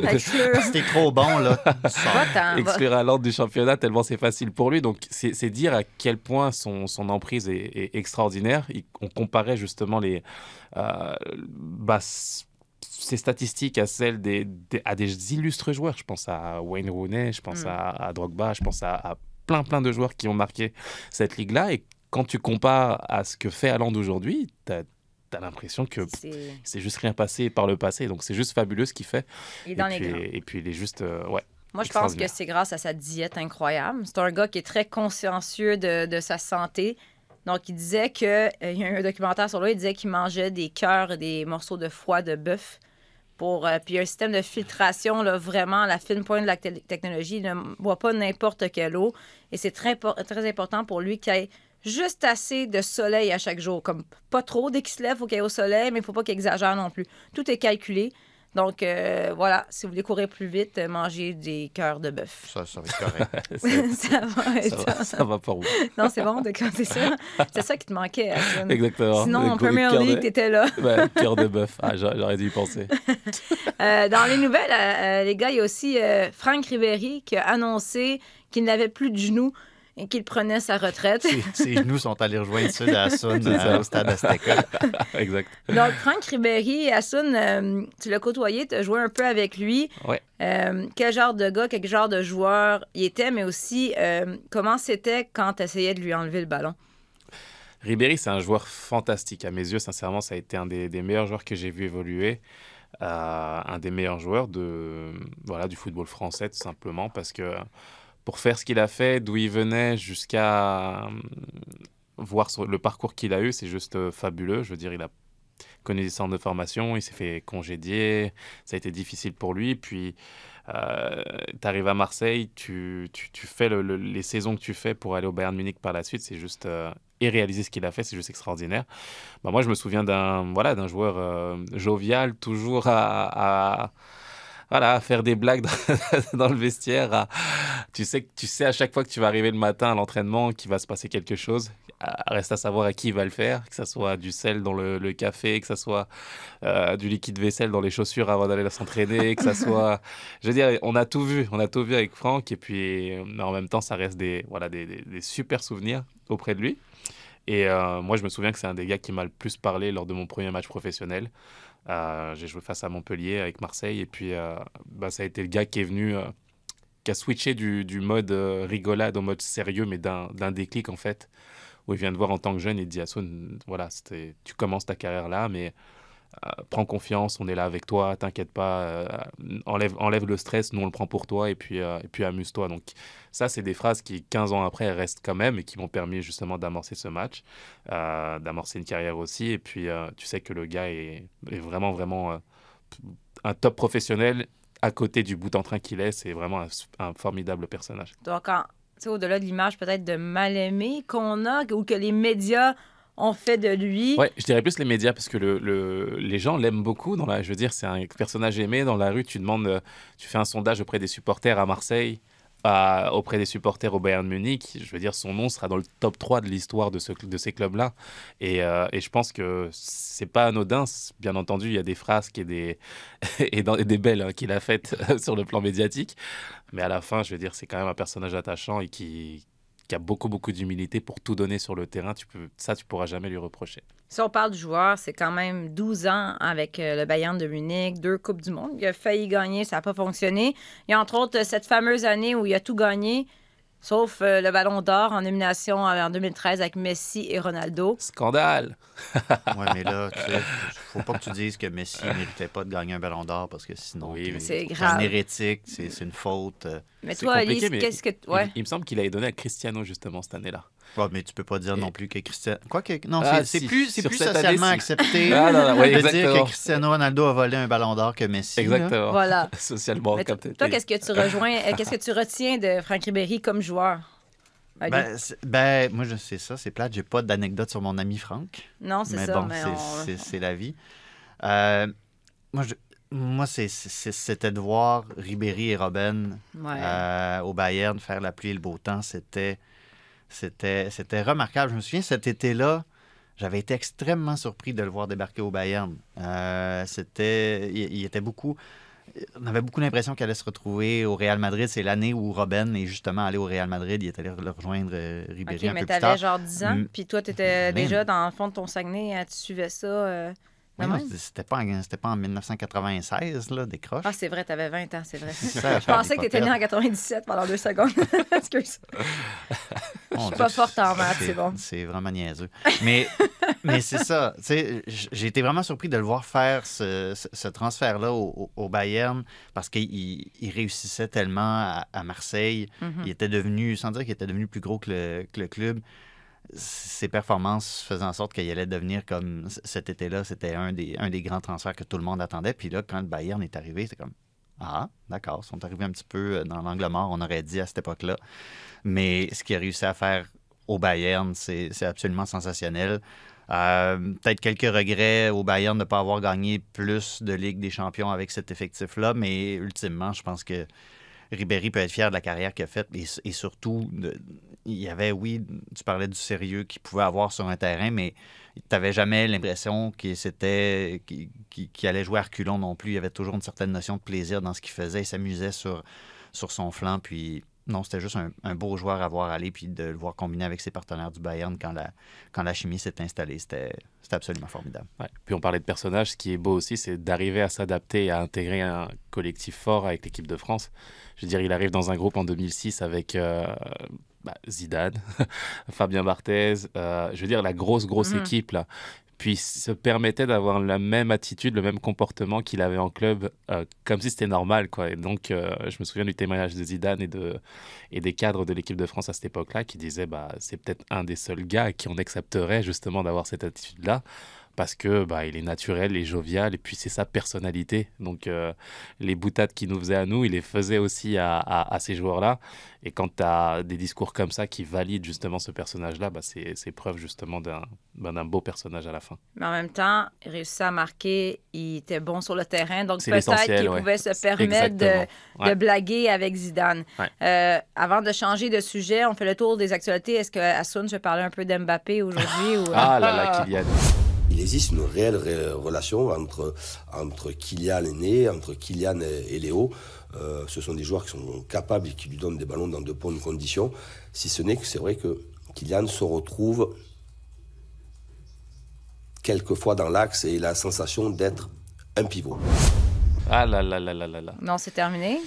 C'était trop bon, là. exclure Haaland du championnat tellement c'est facile pour lui. Donc c'est dire à quel point son, son emprise est, est extraordinaire. Il- on comparait justement les, euh, bah, s- ses statistiques à celles des, des- à des illustres joueurs. Je pense à Wayne Rooney, je pense Mm. à, à Drogba, je pense à, à plein plein de joueurs qui ont marqué cette ligue-là. Et quand tu compares à ce que fait Haaland aujourd'hui, tu as, l'impression que C'est- juste rien passé par le passé. Donc c'est juste fabuleux ce qu'il fait. Dans et, puis, grands. et puis il est juste... euh, ouais. Moi, je pense que c'est grâce à sa diète incroyable. C'est un gars qui est très consciencieux de, de sa santé. Donc, il disait que. euh, il y a eu un documentaire sur lui, il disait qu'il mangeait des cœurs et des morceaux de foie de bœuf. Pour, euh, puis, il y a un système de filtration, là, vraiment, à la fine pointe de la te- technologie. Il ne boit pas n'importe quelle eau. Et c'est très, très important pour lui qu'il ait juste assez de soleil à chaque jour. Comme pas trop. Dès qu'il se lève, faut qu'il y ait au soleil, mais il ne faut pas qu'il exagère non plus. Tout est calculé. Donc, euh, voilà, si vous voulez courir plus vite, euh, mangez des cœurs de bœuf. Ça, ça va être correct. ça va être ça, va, ça va pas où Non, c'est bon de compter ça. C'est ça qui te manquait. Exactement. Sinon, en Premier League, de- t'étais là. Cœur de bœuf. Ah, j'aurais dû y penser. Euh, dans les nouvelles, euh, les gars, il y a aussi Franck Ribéry qui a annoncé qu'il n'avait plus de genoux et qu'il prenait sa retraite. Ses- Ses genoux sont allés rejoindre ceux d'Assun ça. au stade Azteca. exact. Donc, Franck Ribéry, Hassan, euh, tu l'as côtoyé, tu as joué un peu avec lui. Ouais. Euh, quel genre de gars, quel genre de joueur il était, mais aussi euh, comment c'était quand tu essayais de lui enlever le ballon? Ribéry, c'est un joueur fantastique. À mes yeux, sincèrement, ça a été un des, des meilleurs joueurs que j'ai vu évoluer. Euh, un des meilleurs joueurs de, voilà, du football français, tout simplement, parce que pour faire ce qu'il a fait, d'où il venait jusqu'à euh, voir le parcours qu'il a eu, c'est juste euh, fabuleux. Je veux dire, il a connu des centres de formation, il s'est fait congédier, ça a été difficile pour lui. Puis, tu arrives à Marseille, tu, fais le- le- les saisons que tu fais pour aller au Bayern Munich par la suite, c'est juste... euh, et réaliser ce qu'il a fait, c'est juste extraordinaire. Bah, moi, je me souviens d'un voilà, joueur euh, jovial, toujours à- voilà, à faire des blagues dans, dans le vestiaire. à- tu, sais, tu sais à chaque fois que tu vas arriver le matin à l'entraînement qu'il va se passer quelque chose. Reste à savoir à qui il va le faire, que ce soit du sel dans le, le café, que ce soit euh, du liquide vaisselle dans les chaussures avant d'aller s'entraîner, que ça soit... Je veux dire, on a tout vu, on a tout vu avec Franck, et puis mais en même temps, ça reste des, voilà, des, des- des super souvenirs auprès de lui. Et euh, moi, je me souviens que c'est un des gars qui m'a le plus parlé lors de mon premier match professionnel. Euh, j'ai joué face à Montpellier avec Marseille, et puis euh, bah, ça a été le gars qui est venu, qui a switché du, mode rigolade au mode sérieux, mais d'un déclic en fait, où il vient de voir en tant que jeune et dit à Son, voilà, tu commences ta carrière là, mais prends confiance, on est là avec toi, t'inquiète pas, euh, enlève, enlève le stress, nous on le prend pour toi, et puis, euh, puis amuse-toi. Donc ça, c'est des phrases qui, 15 ans après, restent quand même et qui m'ont permis justement d'amorcer ce match, euh, d'amorcer une carrière aussi. Et puis, euh, tu sais que le gars est, vraiment, vraiment euh, un top professionnel à côté du bout en train qu'il est. C'est vraiment un, un formidable personnage. Donc, au-delà de l'image peut-être de mal aimé qu'on a ou que les médias ont fait de lui. Ouais, je dirais plus les médias parce que le, le- les gens l'aiment beaucoup. Dans la, je veux dire, c'est un personnage aimé. Dans la rue, tu demandes, euh, tu fais un sondage auprès des supporters à Marseille, auprès des supporters au Bayern Munich. Je veux dire, son nom sera dans le top 3 de l'histoire de, ce, de ces clubs-là. Et, euh, et je pense que c'est pas anodin. Bien entendu, il y a des frasques et des, et dans- des belles hein, qu'il a faites sur le plan médiatique. Mais à la fin, je veux dire, c'est quand même un personnage attachant et qui qui a beaucoup beaucoup d'humilité pour tout donner sur le terrain, tu peux, ça tu pourras jamais lui reprocher. Si on parle du joueur, c'est quand même 12 ans avec euh, le Bayern de Munich, deux Coupes du Monde. Il a failli gagner, ça n'a pas fonctionné. Il y a entre autres cette fameuse année où il a tout gagné, sauf euh, le Ballon d'Or en nomination en 2013 avec Messi et Ronaldo. Scandale Ouais, mais là, tu sais, faut pas que tu dises que Messi méritait pas de gagner un ballon d'or parce que sinon, Oui, C'est grave. un hérétique, c'est une faute. euh. Mais toi, Alice, qu'est-ce que. il- Ouais. Il, me semble qu'il avait donné à Cristiano justement cette année-là. Ouais, mais tu peux pas dire non plus que Cristiano. Quoi que. Non, Ah, c'est- si, plus, c'est plus socialement année, accepté Ah, non, non, ouais, de dire que Cristiano Ronaldo a volé un ballon d'or que Messi. là. Exactement. Voilà. Socialement accepté. toi, qu'est-ce que tu rejoins, euh, qu'est-ce que tu retiens de Franck Ribéry comme joueur? Ben, ben, moi, je sais ça, c'est plate. J'ai pas d'anecdote sur mon ami Franck. non, c'est ça, bon, mais c'est- on- c'est la vie. Euh, moi, je- moi c'était de voir Ribéry et Ouais. euh, au Bayern faire la pluie et le beau temps. C'était c'était c'était remarquable. Je me souviens cet été-là, j'avais été extrêmement surpris de le voir débarquer au Bayern. Euh, c'était, il, il était beaucoup. On avait beaucoup l'impression qu'elle allait se retrouver au Real Madrid. C'est l'année où Robben est justement allé au Real Madrid. Il est allé le rejoindre euh, Ribéry OK, un mais peu plus tard. genre 10 ans, Mm. puis toi, t'étais Mais- déjà dans le fond de ton Saguenay, hein, tu suivais ça. euh, non, c'était- pas, pas en 1996, là, décroche. Ah, c'est vrai, t'avais 20 ans, c'est vrai. Ça, Je pensais que t'étais né en 97 pendant deux secondes. Excuse. Je suis pas forte en maths, c'est bon. C'est vraiment niaiseux. Mais, mais c'est ça. J'ai été vraiment surpris de le voir faire ce, ce- ce transfert-là au, Bayern parce qu'il il réussissait tellement à, à Marseille. Mhm. Il était devenu, sans dire qu'il était devenu plus gros que le, que le club, ses performances faisaient en sorte qu'il allait devenir comme cet été-là, c'était un des, un des grands transferts que tout le monde attendait. Puis là, quand le Bayern est arrivé, c'est comme Ah, d'accord, ils sont arrivés un petit peu euh, dans l'angle mort, on aurait dit à cette époque-là. Mais ce qu'il a réussi à faire au Bayern, c'est c'est absolument sensationnel. Euh, Peut-être quelques regrets au Bayern de ne pas avoir gagné plus de Ligue des Champions avec cet effectif-là, mais ultimement, je pense que Ribéry peut être fier de la carrière qu'il a faite et, surtout, il y avait, oui, tu parlais du sérieux qu'il pouvait avoir sur un terrain, mais tu n'avais jamais l'impression qu'il allait jouer à reculons non plus. Il y avait toujours une certaine notion de plaisir dans ce qu'il faisait. Il s'amusait sur, sur son flanc. Puis, non, c'était juste un, un beau joueur à voir aller puis de le voir combiner avec ses partenaires du Bayern quand la, quand la chimie s'est installée. C'était c'était absolument formidable. Ouais. Puis on parlait de personnages, ce qui est beau aussi, c'est d'arriver à s'adapter et à intégrer un collectif fort avec l'équipe de France. Je veux dire, il arrive dans un groupe en 2006 avec euh, bah, Zidane, Fabien Barthez, euh, je veux dire, la grosse, grosse Mhm. équipe là. Puis se permettait d'avoir la même attitude, le même comportement qu'il avait en club, euh, comme si c'était normal. Quoi. Et donc, euh, je me souviens du témoignage de Zidane et, de, et des cadres de l'équipe de France à cette époque-là qui disaient bah, c'est peut-être un des seuls gars qui on accepterait justement d'avoir cette attitude-là parce que bah, il est naturel et jovial et puis c'est sa personnalité. Donc euh, les boutades qu'il nous faisait à nous, il les faisait aussi à, à- à ces joueurs-là. Et quand tu as des discours comme ça qui valident justement ce personnage-là, bah, c'est preuve justement d'un bah, d'un beau personnage à la fin. Mais en même temps, il réussissait à marquer, il était bon sur le terrain, donc peut-être qu'il ouais. pouvait se permettre de, blaguer avec Zidane. Ouais. Euh, avant de changer de sujet, on fait le tour des actualités. Est-ce que Assoun, je vais parler un peu d'Mbappé aujourd'hui? ou... Ah là là, Kylian. Il existe une réelle ré- relation entre, entre Kylian aîné, entre Kylian et, et Léo. Euh, ce sont des joueurs qui sont capables et qui lui donnent des ballons dans de bonnes conditions. Si ce n'est que c'est vrai que Kylian se retrouve quelquefois dans l'axe et il a la sensation d'être un pivot. Ah là là là là là là. Non, c'est terminé.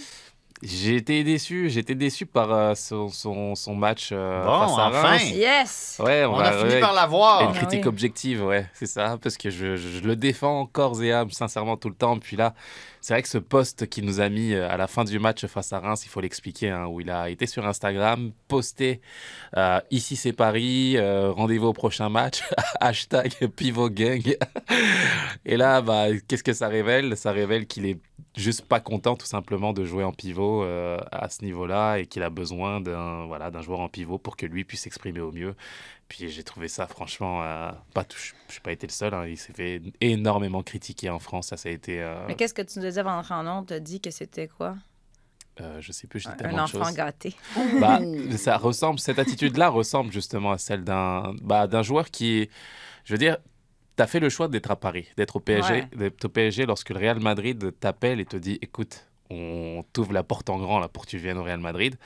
J'ai été déçu, j'étais déçu par euh, son, son, son match euh, Bon, face à enfin. Reims. Yes! Ouais, On, va- a fini ouais. par l'avoir. Une Ah critique oui. objective, ouais, c'est ça, parce que je, je le défends corps et âme, sincèrement, tout le temps. Puis là, c'est vrai que ce post qu'il nous a mis euh, à la fin du match face à Reims, il faut l'expliquer, hein, où il a été sur Instagram, posté euh, Ici c'est Paris, euh, rendez-vous au prochain match, hashtag pivot gang. et là, bah, qu'est-ce que ça révèle? Ça révèle qu'il est juste pas content tout simplement de jouer en pivot à ce niveau-là et qu'il a besoin d'un voilà, d'un joueur en pivot pour que lui puisse s'exprimer au mieux. Puis j'ai trouvé ça franchement euh, pas tout, je n'ai pas été le seul, hein, il s'est fait énormément critiquer en France, ça ça a été euh, Mais qu'est-ce que tu nous disais avant d'entrer en ondes? Tu as dit que c'était quoi? euh, je sais plus, j'ai Un tellement de enfant choses. gâté. Bah, ça ressemble, cette attitude-là ressemble justement à celle d'un bah, d'un joueur qui je veux dire, tu as fait le choix d'être à Paris, d'être au PSG, Ouais. d'être au PSG lorsque le Real Madrid t'appelle et te dit, écoute, on t'ouvre la porte en grand là pour que tu viennes au Real Madrid.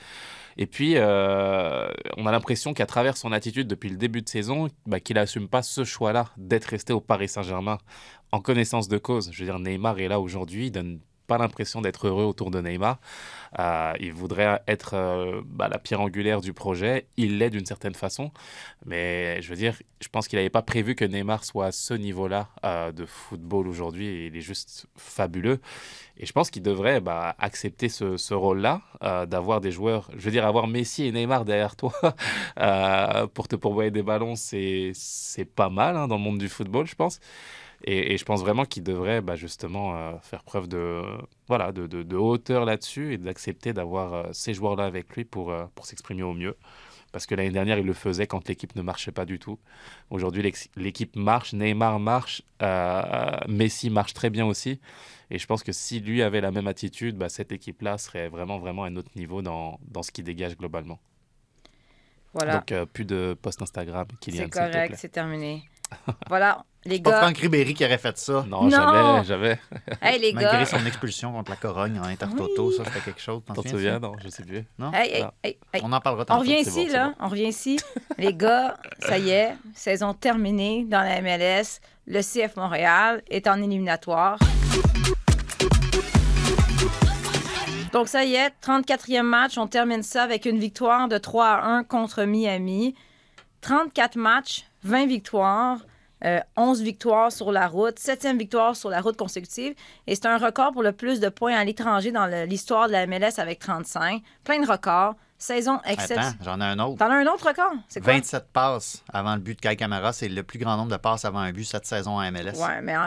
Et puis, euh, on a l'impression qu'à travers son attitude depuis le début de saison, bah, qu'il n'assume pas ce choix-là d'être resté au Paris Saint-Germain en connaissance de cause. Je veux dire, Neymar est là aujourd'hui, il donne pas l'impression d'être heureux autour de Neymar. Euh, il voudrait être euh, bah, la pierre angulaire du projet. Il l'est d'une certaine façon. Mais je veux dire, je pense qu'il n'avait pas prévu que Neymar soit à ce niveau-là euh, de football aujourd'hui. Il est juste fabuleux. Et je pense qu'il devrait bah, accepter ce, rôle-là, d'avoir des joueurs, je veux dire, avoir Messi et Neymar derrière toi pour te pourvoyer des ballons, c'est c'est pas mal hein, dans le monde du football, je pense. Et, et je pense vraiment qu'il devrait bah, justement euh, faire preuve de, voilà, de, de- de hauteur là-dessus et d'accepter d'avoir euh, ces joueurs-là avec lui pour, euh, pour s'exprimer au mieux. Parce que l'année dernière, il le faisait quand l'équipe ne marchait pas du tout. Aujourd'hui, l'équipe marche, Neymar marche, euh, Messi marche très bien aussi. Et je pense que si lui avait la même attitude, bah, cette équipe-là serait vraiment, vraiment à un autre niveau dans, dans ce qu'il dégage globalement. Voilà. Donc, euh, plus de post Instagram, Kylian, C'est correct, c'est terminé. Voilà, les Pas gars. Franck Ribéry qui aurait fait ça. Non, Non. jamais, jamais. Hey, les Malgré gars. son expulsion contre la Corogne en Intertoto, ça c'était quelque chose. T'en te souviens Non, je sais plus. Non? Hey, hey, hey, hey. On en parlera On tantôt. revient c'est ici, bon, là. On revient ici. Les gars, ça y est, saison terminée dans la MLS. Le CF Montréal est en éliminatoire. Donc, ça y est, 34e match. On termine ça avec une victoire de 3 à 1 contre Miami. 34 matchs, 20 victoires. Euh, 11 victoires sur la route, 7e victoire sur la route consécutive. Et c'est un record pour le plus de points à l'étranger dans l'histoire de la MLS avec 35. Plein de records. Saison exceptionnelle. J'en ai un autre. T'en as un autre record? C'est quoi? 27 passes avant le but de Kai Kamara. C'est le plus grand nombre de passes avant un but cette saison en MLS. Ouais, mais euh,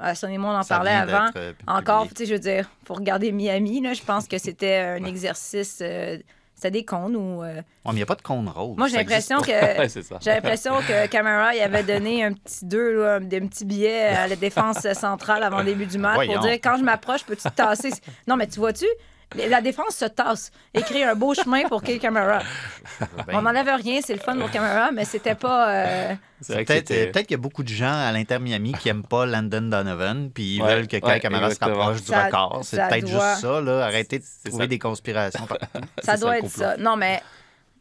à Sonny et moi, on en Ça parlait avant. euh, Encore, tu sais, je veux dire, pour regarder Miami, là, je pense que c'était un exercice. euh, c'était des cônes ou. euh, Ouais, mais il n'y a pas de cône rose. Moi, j'ai l'impression que. Ouais, c'est ça. J'ai l'impression que Camara il avait donné un petit deux, là, des petits billets à la défense centrale avant le début du match Voyons. pour dire quand je m'approche, peux-tu te tasser? Non, mais tu vois-tu? La défense se tasse et crée un beau chemin pour Kay Camara. Ben, On n'enlève rien, c'est le fun pour Camara, mais c'était pas. euh, Peut-être euh, qu'il y a beaucoup de gens à l'Inter Miami qui n'aiment pas Landon Donovan, puis ils Ouais, veulent que Kai ouais, Kamara se rapproche du Ça- record. C'est peut-être doit- juste ça, là. Arrêtez de trouver ça. des conspirations. Ça doit être ça. Non, mais,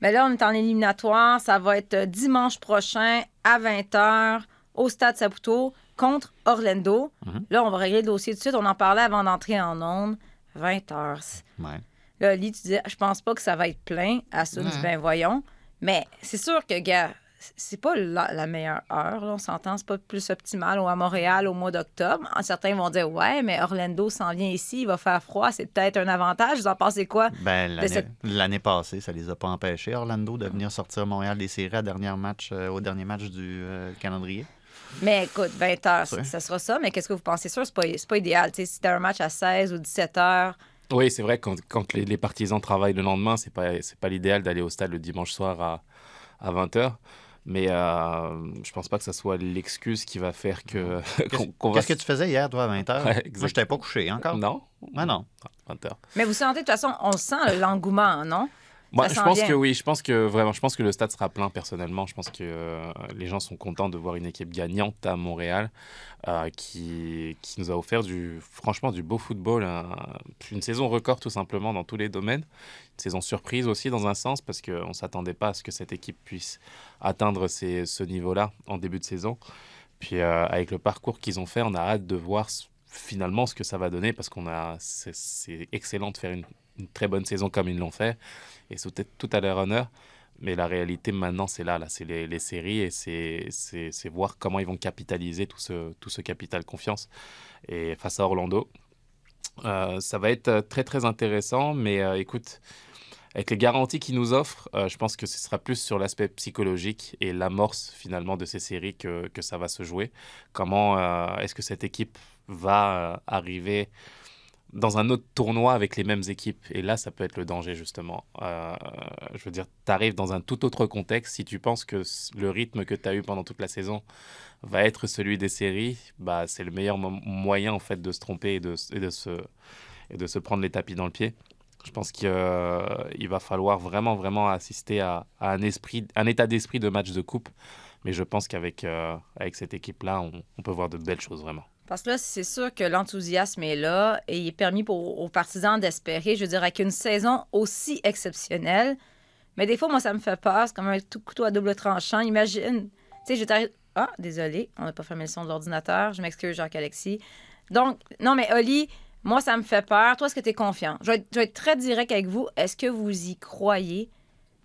mais là, on est en éliminatoire. Ça va être euh, dimanche prochain à 20h au Stade Saputo contre Orlando. Mhm. Là, on va régler le dossier tout de suite. On en parlait avant d'entrer en onde. 20h. Ouais. Là, Oli, tu disais, je pense pas que ça va être plein. À ça, Ouais. ben voyons. Mais c'est sûr que, gars, c'est pas la, la meilleure heure. Là, on s'entend, c'est pas plus optimal ou à Montréal au mois d'octobre. Certains vont dire, ouais, mais Orlando s'en vient ici, il va faire froid, c'est peut-être un avantage. Vous en pensez quoi? Ben, l'année cette- l'année passée, ça les a pas empêchés, Orlando, de venir sortir Montréal des séries à dernier match, euh, au dernier match du euh, calendrier. Mais écoute, 20 heures, Ouais. ça sera ça. Mais qu'est-ce que vous pensez? sûr, c'est pas, c'est pas idéal. Tu sais, si t'as un match à 16 ou 17 heures, Oui, c'est vrai, quand, quand les, les partisans travaillent le lendemain, c'est pas, c'est pas l'idéal d'aller au stade le dimanche soir à, à 20h. Mais euh, je pense pas que ça soit l'excuse qui va faire que. va Qu'est-ce que tu faisais hier, toi, à 20h? Ouais, Moi, je t'avais pas couché encore. Non Ah non. 20h. mais vous sentez, de toute façon, on sent l'engouement, non? Moi, je pense que oui, je pense que vraiment, je pense que le stade sera plein personnellement. Je pense que euh, les gens sont contents de voir une équipe gagnante à Montréal euh, qui, qui nous a offert du, franchement du beau football, un- une saison record tout simplement dans tous les domaines. Une saison surprise aussi dans un sens parce qu'on ne s'attendait pas à ce que cette équipe puisse atteindre ces- ce niveau-là en début de saison. Puis euh, avec le parcours qu'ils ont fait, on a hâte de voir finalement ce que ça va donner parce qu'on a c'est excellent de faire une, une très bonne saison comme ils l'ont fait et c'est tout à leur honneur. Mais la réalité maintenant, c'est là, là c'est les, les séries et c'est voir comment ils vont capitaliser tout ce, tout ce capital confiance. Et face à Orlando, euh, ça va être euh, très très intéressant. Mais euh, écoute, avec les garanties qu'ils nous offrent, je pense que ce sera plus sur l'aspect psychologique et l'amorce finalement de ces séries que, que ça va se jouer. Comment est-ce que cette équipe va arriver dans un autre tournoi avec les mêmes équipes. Et là, ça peut être le danger, justement. Euh, je veux dire, tu arrives dans un tout autre contexte. Si tu penses que le rythme que tu as eu pendant toute la saison va être celui des séries, bah, c'est le meilleur mo- moyen, en fait, de se tromper et de, se, de se prendre les tapis dans le pied. Je pense qu'il euh, va falloir vraiment, vraiment assister à, un, esprit, un état d'esprit de match de coupe. Mais je pense qu'avec euh, avec cette équipe-là, on peut voir de belles choses, vraiment. Parce que là, c'est sûr que l'enthousiasme est là et il est permis aux partisans d'espérer, je veux dire, avec une saison aussi exceptionnelle. Mais des fois, moi, ça me fait peur. C'est comme un tout couteau à double tranchant. Imagine, tu sais, je. Ah, désolé, on n'a pas fermé le son de l'ordinateur. Je m'excuse, Jacques-Alexis. Donc, non, mais Oli, moi, ça me fait peur. Toi, est-ce que tu es confiant? Je vais, être, je vais être très direct avec vous. Est-ce que vous y croyez?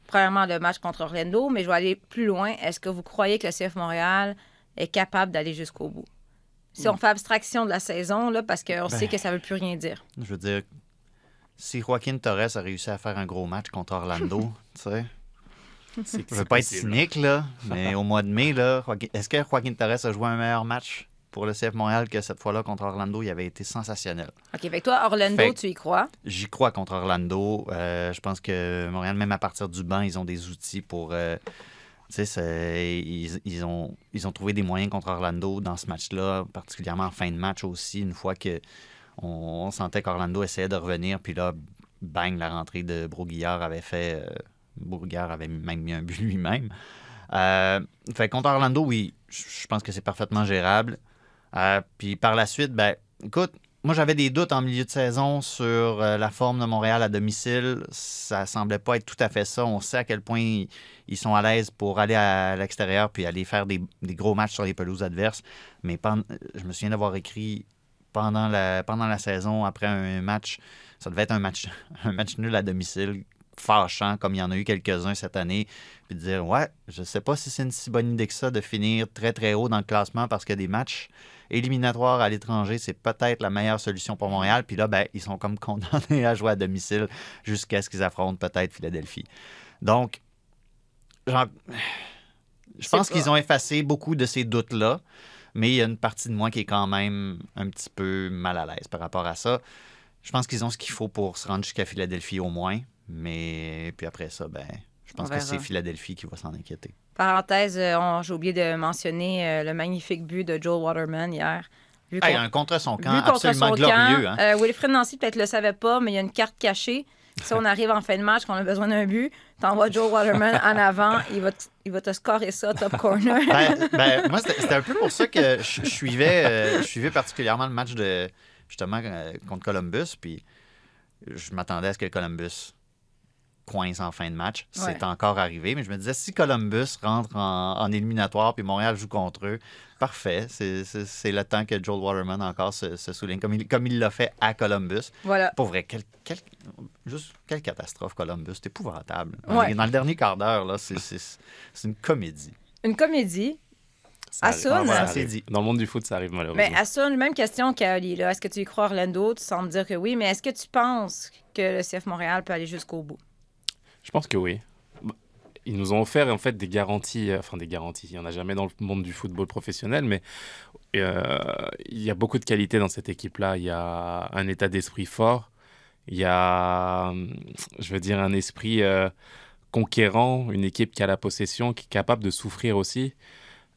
Premièrement, le match contre Orlando, mais je vais aller plus loin. Est-ce que vous croyez que le CF Montréal est capable d'aller jusqu'au bout? Si on fait abstraction de la saison, là, parce qu'on Ben. sait que ça veut plus rien dire. Je veux dire, si Joaquin Torres a réussi à faire un gros match contre Orlando, tu sais, C'est- je veux c'est pas être cynique, là, mais au mois de mai, là, Joaquin- est-ce que Joaquin Torres a joué un meilleur match pour le CF Montréal que cette fois-là contre Orlando? Il avait été sensationnel. OK, avec toi, Orlando, Fait- tu y crois? J'y crois contre Orlando. Euh, je pense que Montréal, même à partir du banc, ils ont des outils pour. euh, ils, ils ont, ils ont trouvé des moyens contre Orlando dans ce match-là, particulièrement en fin de match aussi, une fois que on, sentait qu'Orlando essayait de revenir, puis là, bang, la rentrée de Broguillard avait fait. Euh, avait même mis un but lui-même. Euh, contre Orlando, oui, je je pense que c'est parfaitement gérable. Euh, puis par la suite, ben, écoute, moi j'avais des doutes en milieu de saison sur euh, la forme de Montréal à domicile. Ça semblait pas être tout à fait ça. On sait à quel point ils, sont à l'aise pour aller à l'extérieur puis aller faire des, gros matchs sur les pelouses adverses. Mais je me souviens d'avoir écrit pendant la, pendant la saison, après un match, ça devait être un match, un match nul à domicile, fâchant, comme il y en a eu quelques-uns cette année, puis de dire, ouais, je sais pas si c'est une si bonne idée que ça de finir très très haut dans le classement parce que des matchs éliminatoires à l'étranger, c'est peut-être la meilleure solution pour Montréal. Puis là, ben, ils sont comme condamnés à jouer à domicile jusqu'à ce qu'ils affrontent peut-être Philadelphie. Donc, genre, je pense pas- qu'ils ont effacé beaucoup de ces doutes-là, mais il y a une partie de moi qui est quand même un petit peu mal à l'aise par rapport à ça. Je pense qu'ils ont ce qu'il faut pour se rendre jusqu'à Philadelphie au moins, mais puis après ça, ben, je pense que c'est Philadelphie qui va s'en inquiéter. Parenthèse, euh, j'ai oublié de mentionner euh, le magnifique but de Joel Waterman hier. Vu Hey, un contre son camp absolument son glorieux. camp, hein. euh, Wilfred Nancy peut-être le savait pas, mais il y a une carte cachée. Si on arrive en fin de match, qu'on a besoin d'un but, t'envoies Joel Waterman en avant, il va, il va te scorer ça top corner. Ben, ben, moi, c'était c'était un peu pour ça que je, je suivais, euh, je suivais particulièrement le match de justement euh, contre Columbus. Puis je m'attendais à ce que Columbus coince en fin de match. C'est Ouais. encore arrivé. Mais je me disais, si Columbus rentre en, en éliminatoire puis Montréal joue contre eux, parfait. C'est- le temps que Joel Waterman encore se, se souligne, comme il comme il l'a fait à Columbus. Voilà. Pour vrai, quel, quel- juste, quelle catastrophe, Columbus. C'est épouvantable. Ouais. Dans le dernier quart d'heure, là, c'est- une comédie. Une comédie. Assun, Ah, arrive. Dans le monde du foot, ça arrive malheureusement. Mais à ça, même question qu'Ali. là. Est-ce que tu y crois Orlando? Tu sembles dire que oui, mais est-ce que tu penses que le CF Montréal peut aller jusqu'au bout? Je pense que oui. Bah, Ils nous ont offert en fait des garanties, euh, enfin des garanties. Il n'y en a jamais dans le monde du football professionnel, mais euh, il y a beaucoup de qualité dans cette équipe-là. Il y a un état d'esprit fort. Il y a, hum, je veux dire, un esprit euh, conquérant, une équipe qui a la possession, qui est capable de souffrir aussi.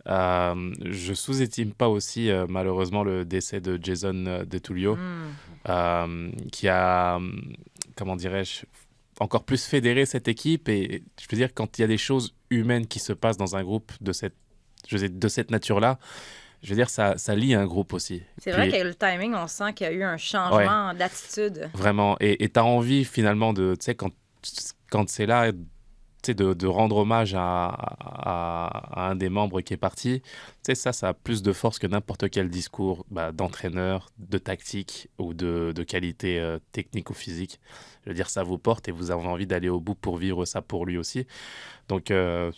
Euh, je sous-estime pas aussi euh, malheureusement le décès de Jason euh, De Tullio, Hmm. euh, qui a, hum, comment dirais-je, encore plus fédéré cette équipe. Et je veux dire, quand il y a des choses humaines qui se passent dans un groupe de cette, je veux dire, de cette nature-là, je veux dire, ça, ça lie un groupe aussi. C'est vrai que le timing, on sent qu'il y a eu un changement d'attitude. Vraiment. Et tu as envie finalement de, tu sais, quand, quand c'est là, de, de rendre hommage à, à- un des membres qui est parti, ça, ça a plus de force que n'importe quel discours bah, d'entraîneur, de tactique ou de, de qualité euh, technique ou physique. Je veux dire, ça vous porte et vous avez envie d'aller au bout pour vivre ça pour lui aussi. Donc, euh,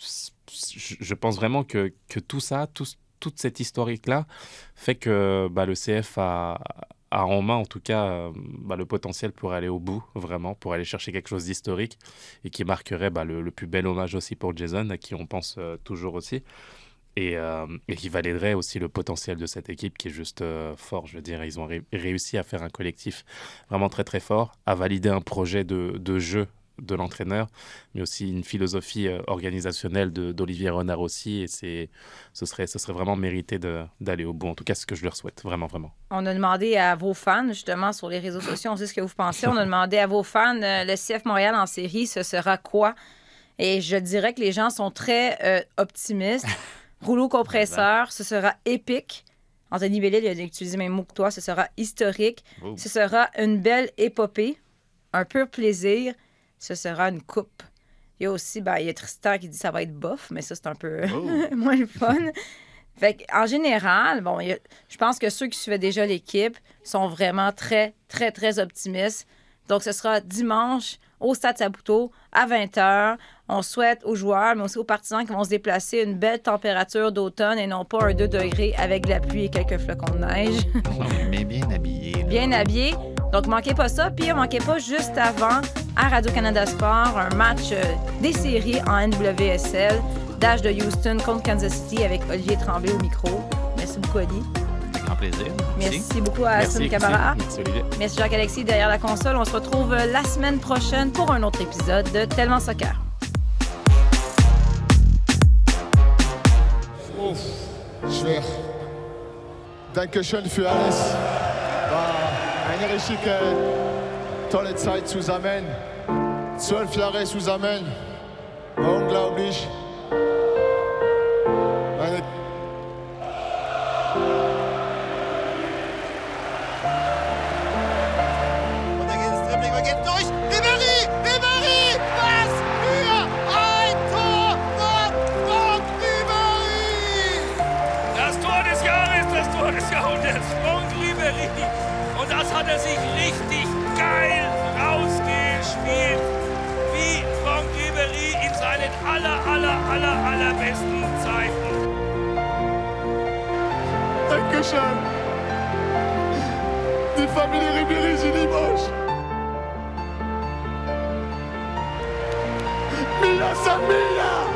je pense vraiment que, que tout ça, tout, toute cette historique-là, fait que bah, le CF a, a en main, en tout cas, euh, bah, le potentiel pour aller au bout, vraiment, pour aller chercher quelque chose d'historique et qui marquerait bah, le, plus bel hommage aussi pour Jason, à qui on pense euh, toujours aussi. Et, euh, et qui validerait aussi le potentiel de cette équipe qui est juste fort. Je veux dire, ils ont ré- réussi à faire un collectif vraiment très très fort, à valider un projet de jeu de l'entraîneur, mais aussi une philosophie euh, organisationnelle d'Olivier Renard aussi. Et c'est, ce, serait, ce serait vraiment mérité d'aller au bout. En tout cas, ce que je leur souhaite, vraiment, vraiment. On a demandé à vos fans, justement, sur les réseaux sociaux, on sait ce que vous pensez. On a demandé à vos fans, euh, le CF Montréal en série, ce sera quoi? Et je dirais que les gens sont très euh, optimistes. Rouleau compresseur, ce sera épique. Anthony Bellil il a utilisé le même mot que toi, ce sera historique. Oh. Ce sera une belle épopée, un pur plaisir. Ce sera une coupe. Il y a aussi, ben, il y a Tristan qui dit ça va être bof, mais ça, c'est un peu Oh. moins le fun. Fait en général, bon, a- je pense que ceux qui suivaient déjà l'équipe sont vraiment très, très, très optimistes. Donc, ce sera dimanche au Stade Saputo à 20h. On souhaite aux joueurs, mais aussi aux partisans qui vont se déplacer une belle température d'automne et non pas un 2 degrés avec de la pluie et quelques flocons de neige. Mais bien habillé. là. bien habillés. Donc, manquez pas ça. Puis, manquez pas juste avant, à Radio-Canada Sport, un match euh, des séries en NWSL, Dash de Houston contre Kansas City avec Olivier Tremblay au micro. Merci beaucoup, Oli. Avec grand plaisir. Merci beaucoup à Christine. Camara. Merci, Olivier. Merci Jacques-Alexis derrière la console. On se retrouve euh, la semaine prochaine pour un autre épisode de Tellement Soccer. Uff, schwer. Dankeschön für alles. War eine Tolle Zeit zusammen. Zwölf Jahre zusammen. War unglaublich. Meine Und da geht es Dribbling, man geht durch. Ribéry, Ribéry, was für ein Tor von Franck Ribéry! Das Tor des Jahres, das Tor des Jahrhunderts, Franck Ribéry. Und das hat er sich richtig allerbesten Zeiten. Dankeschön. Die Familie Ribéry, je liebe euch. Mila Samila!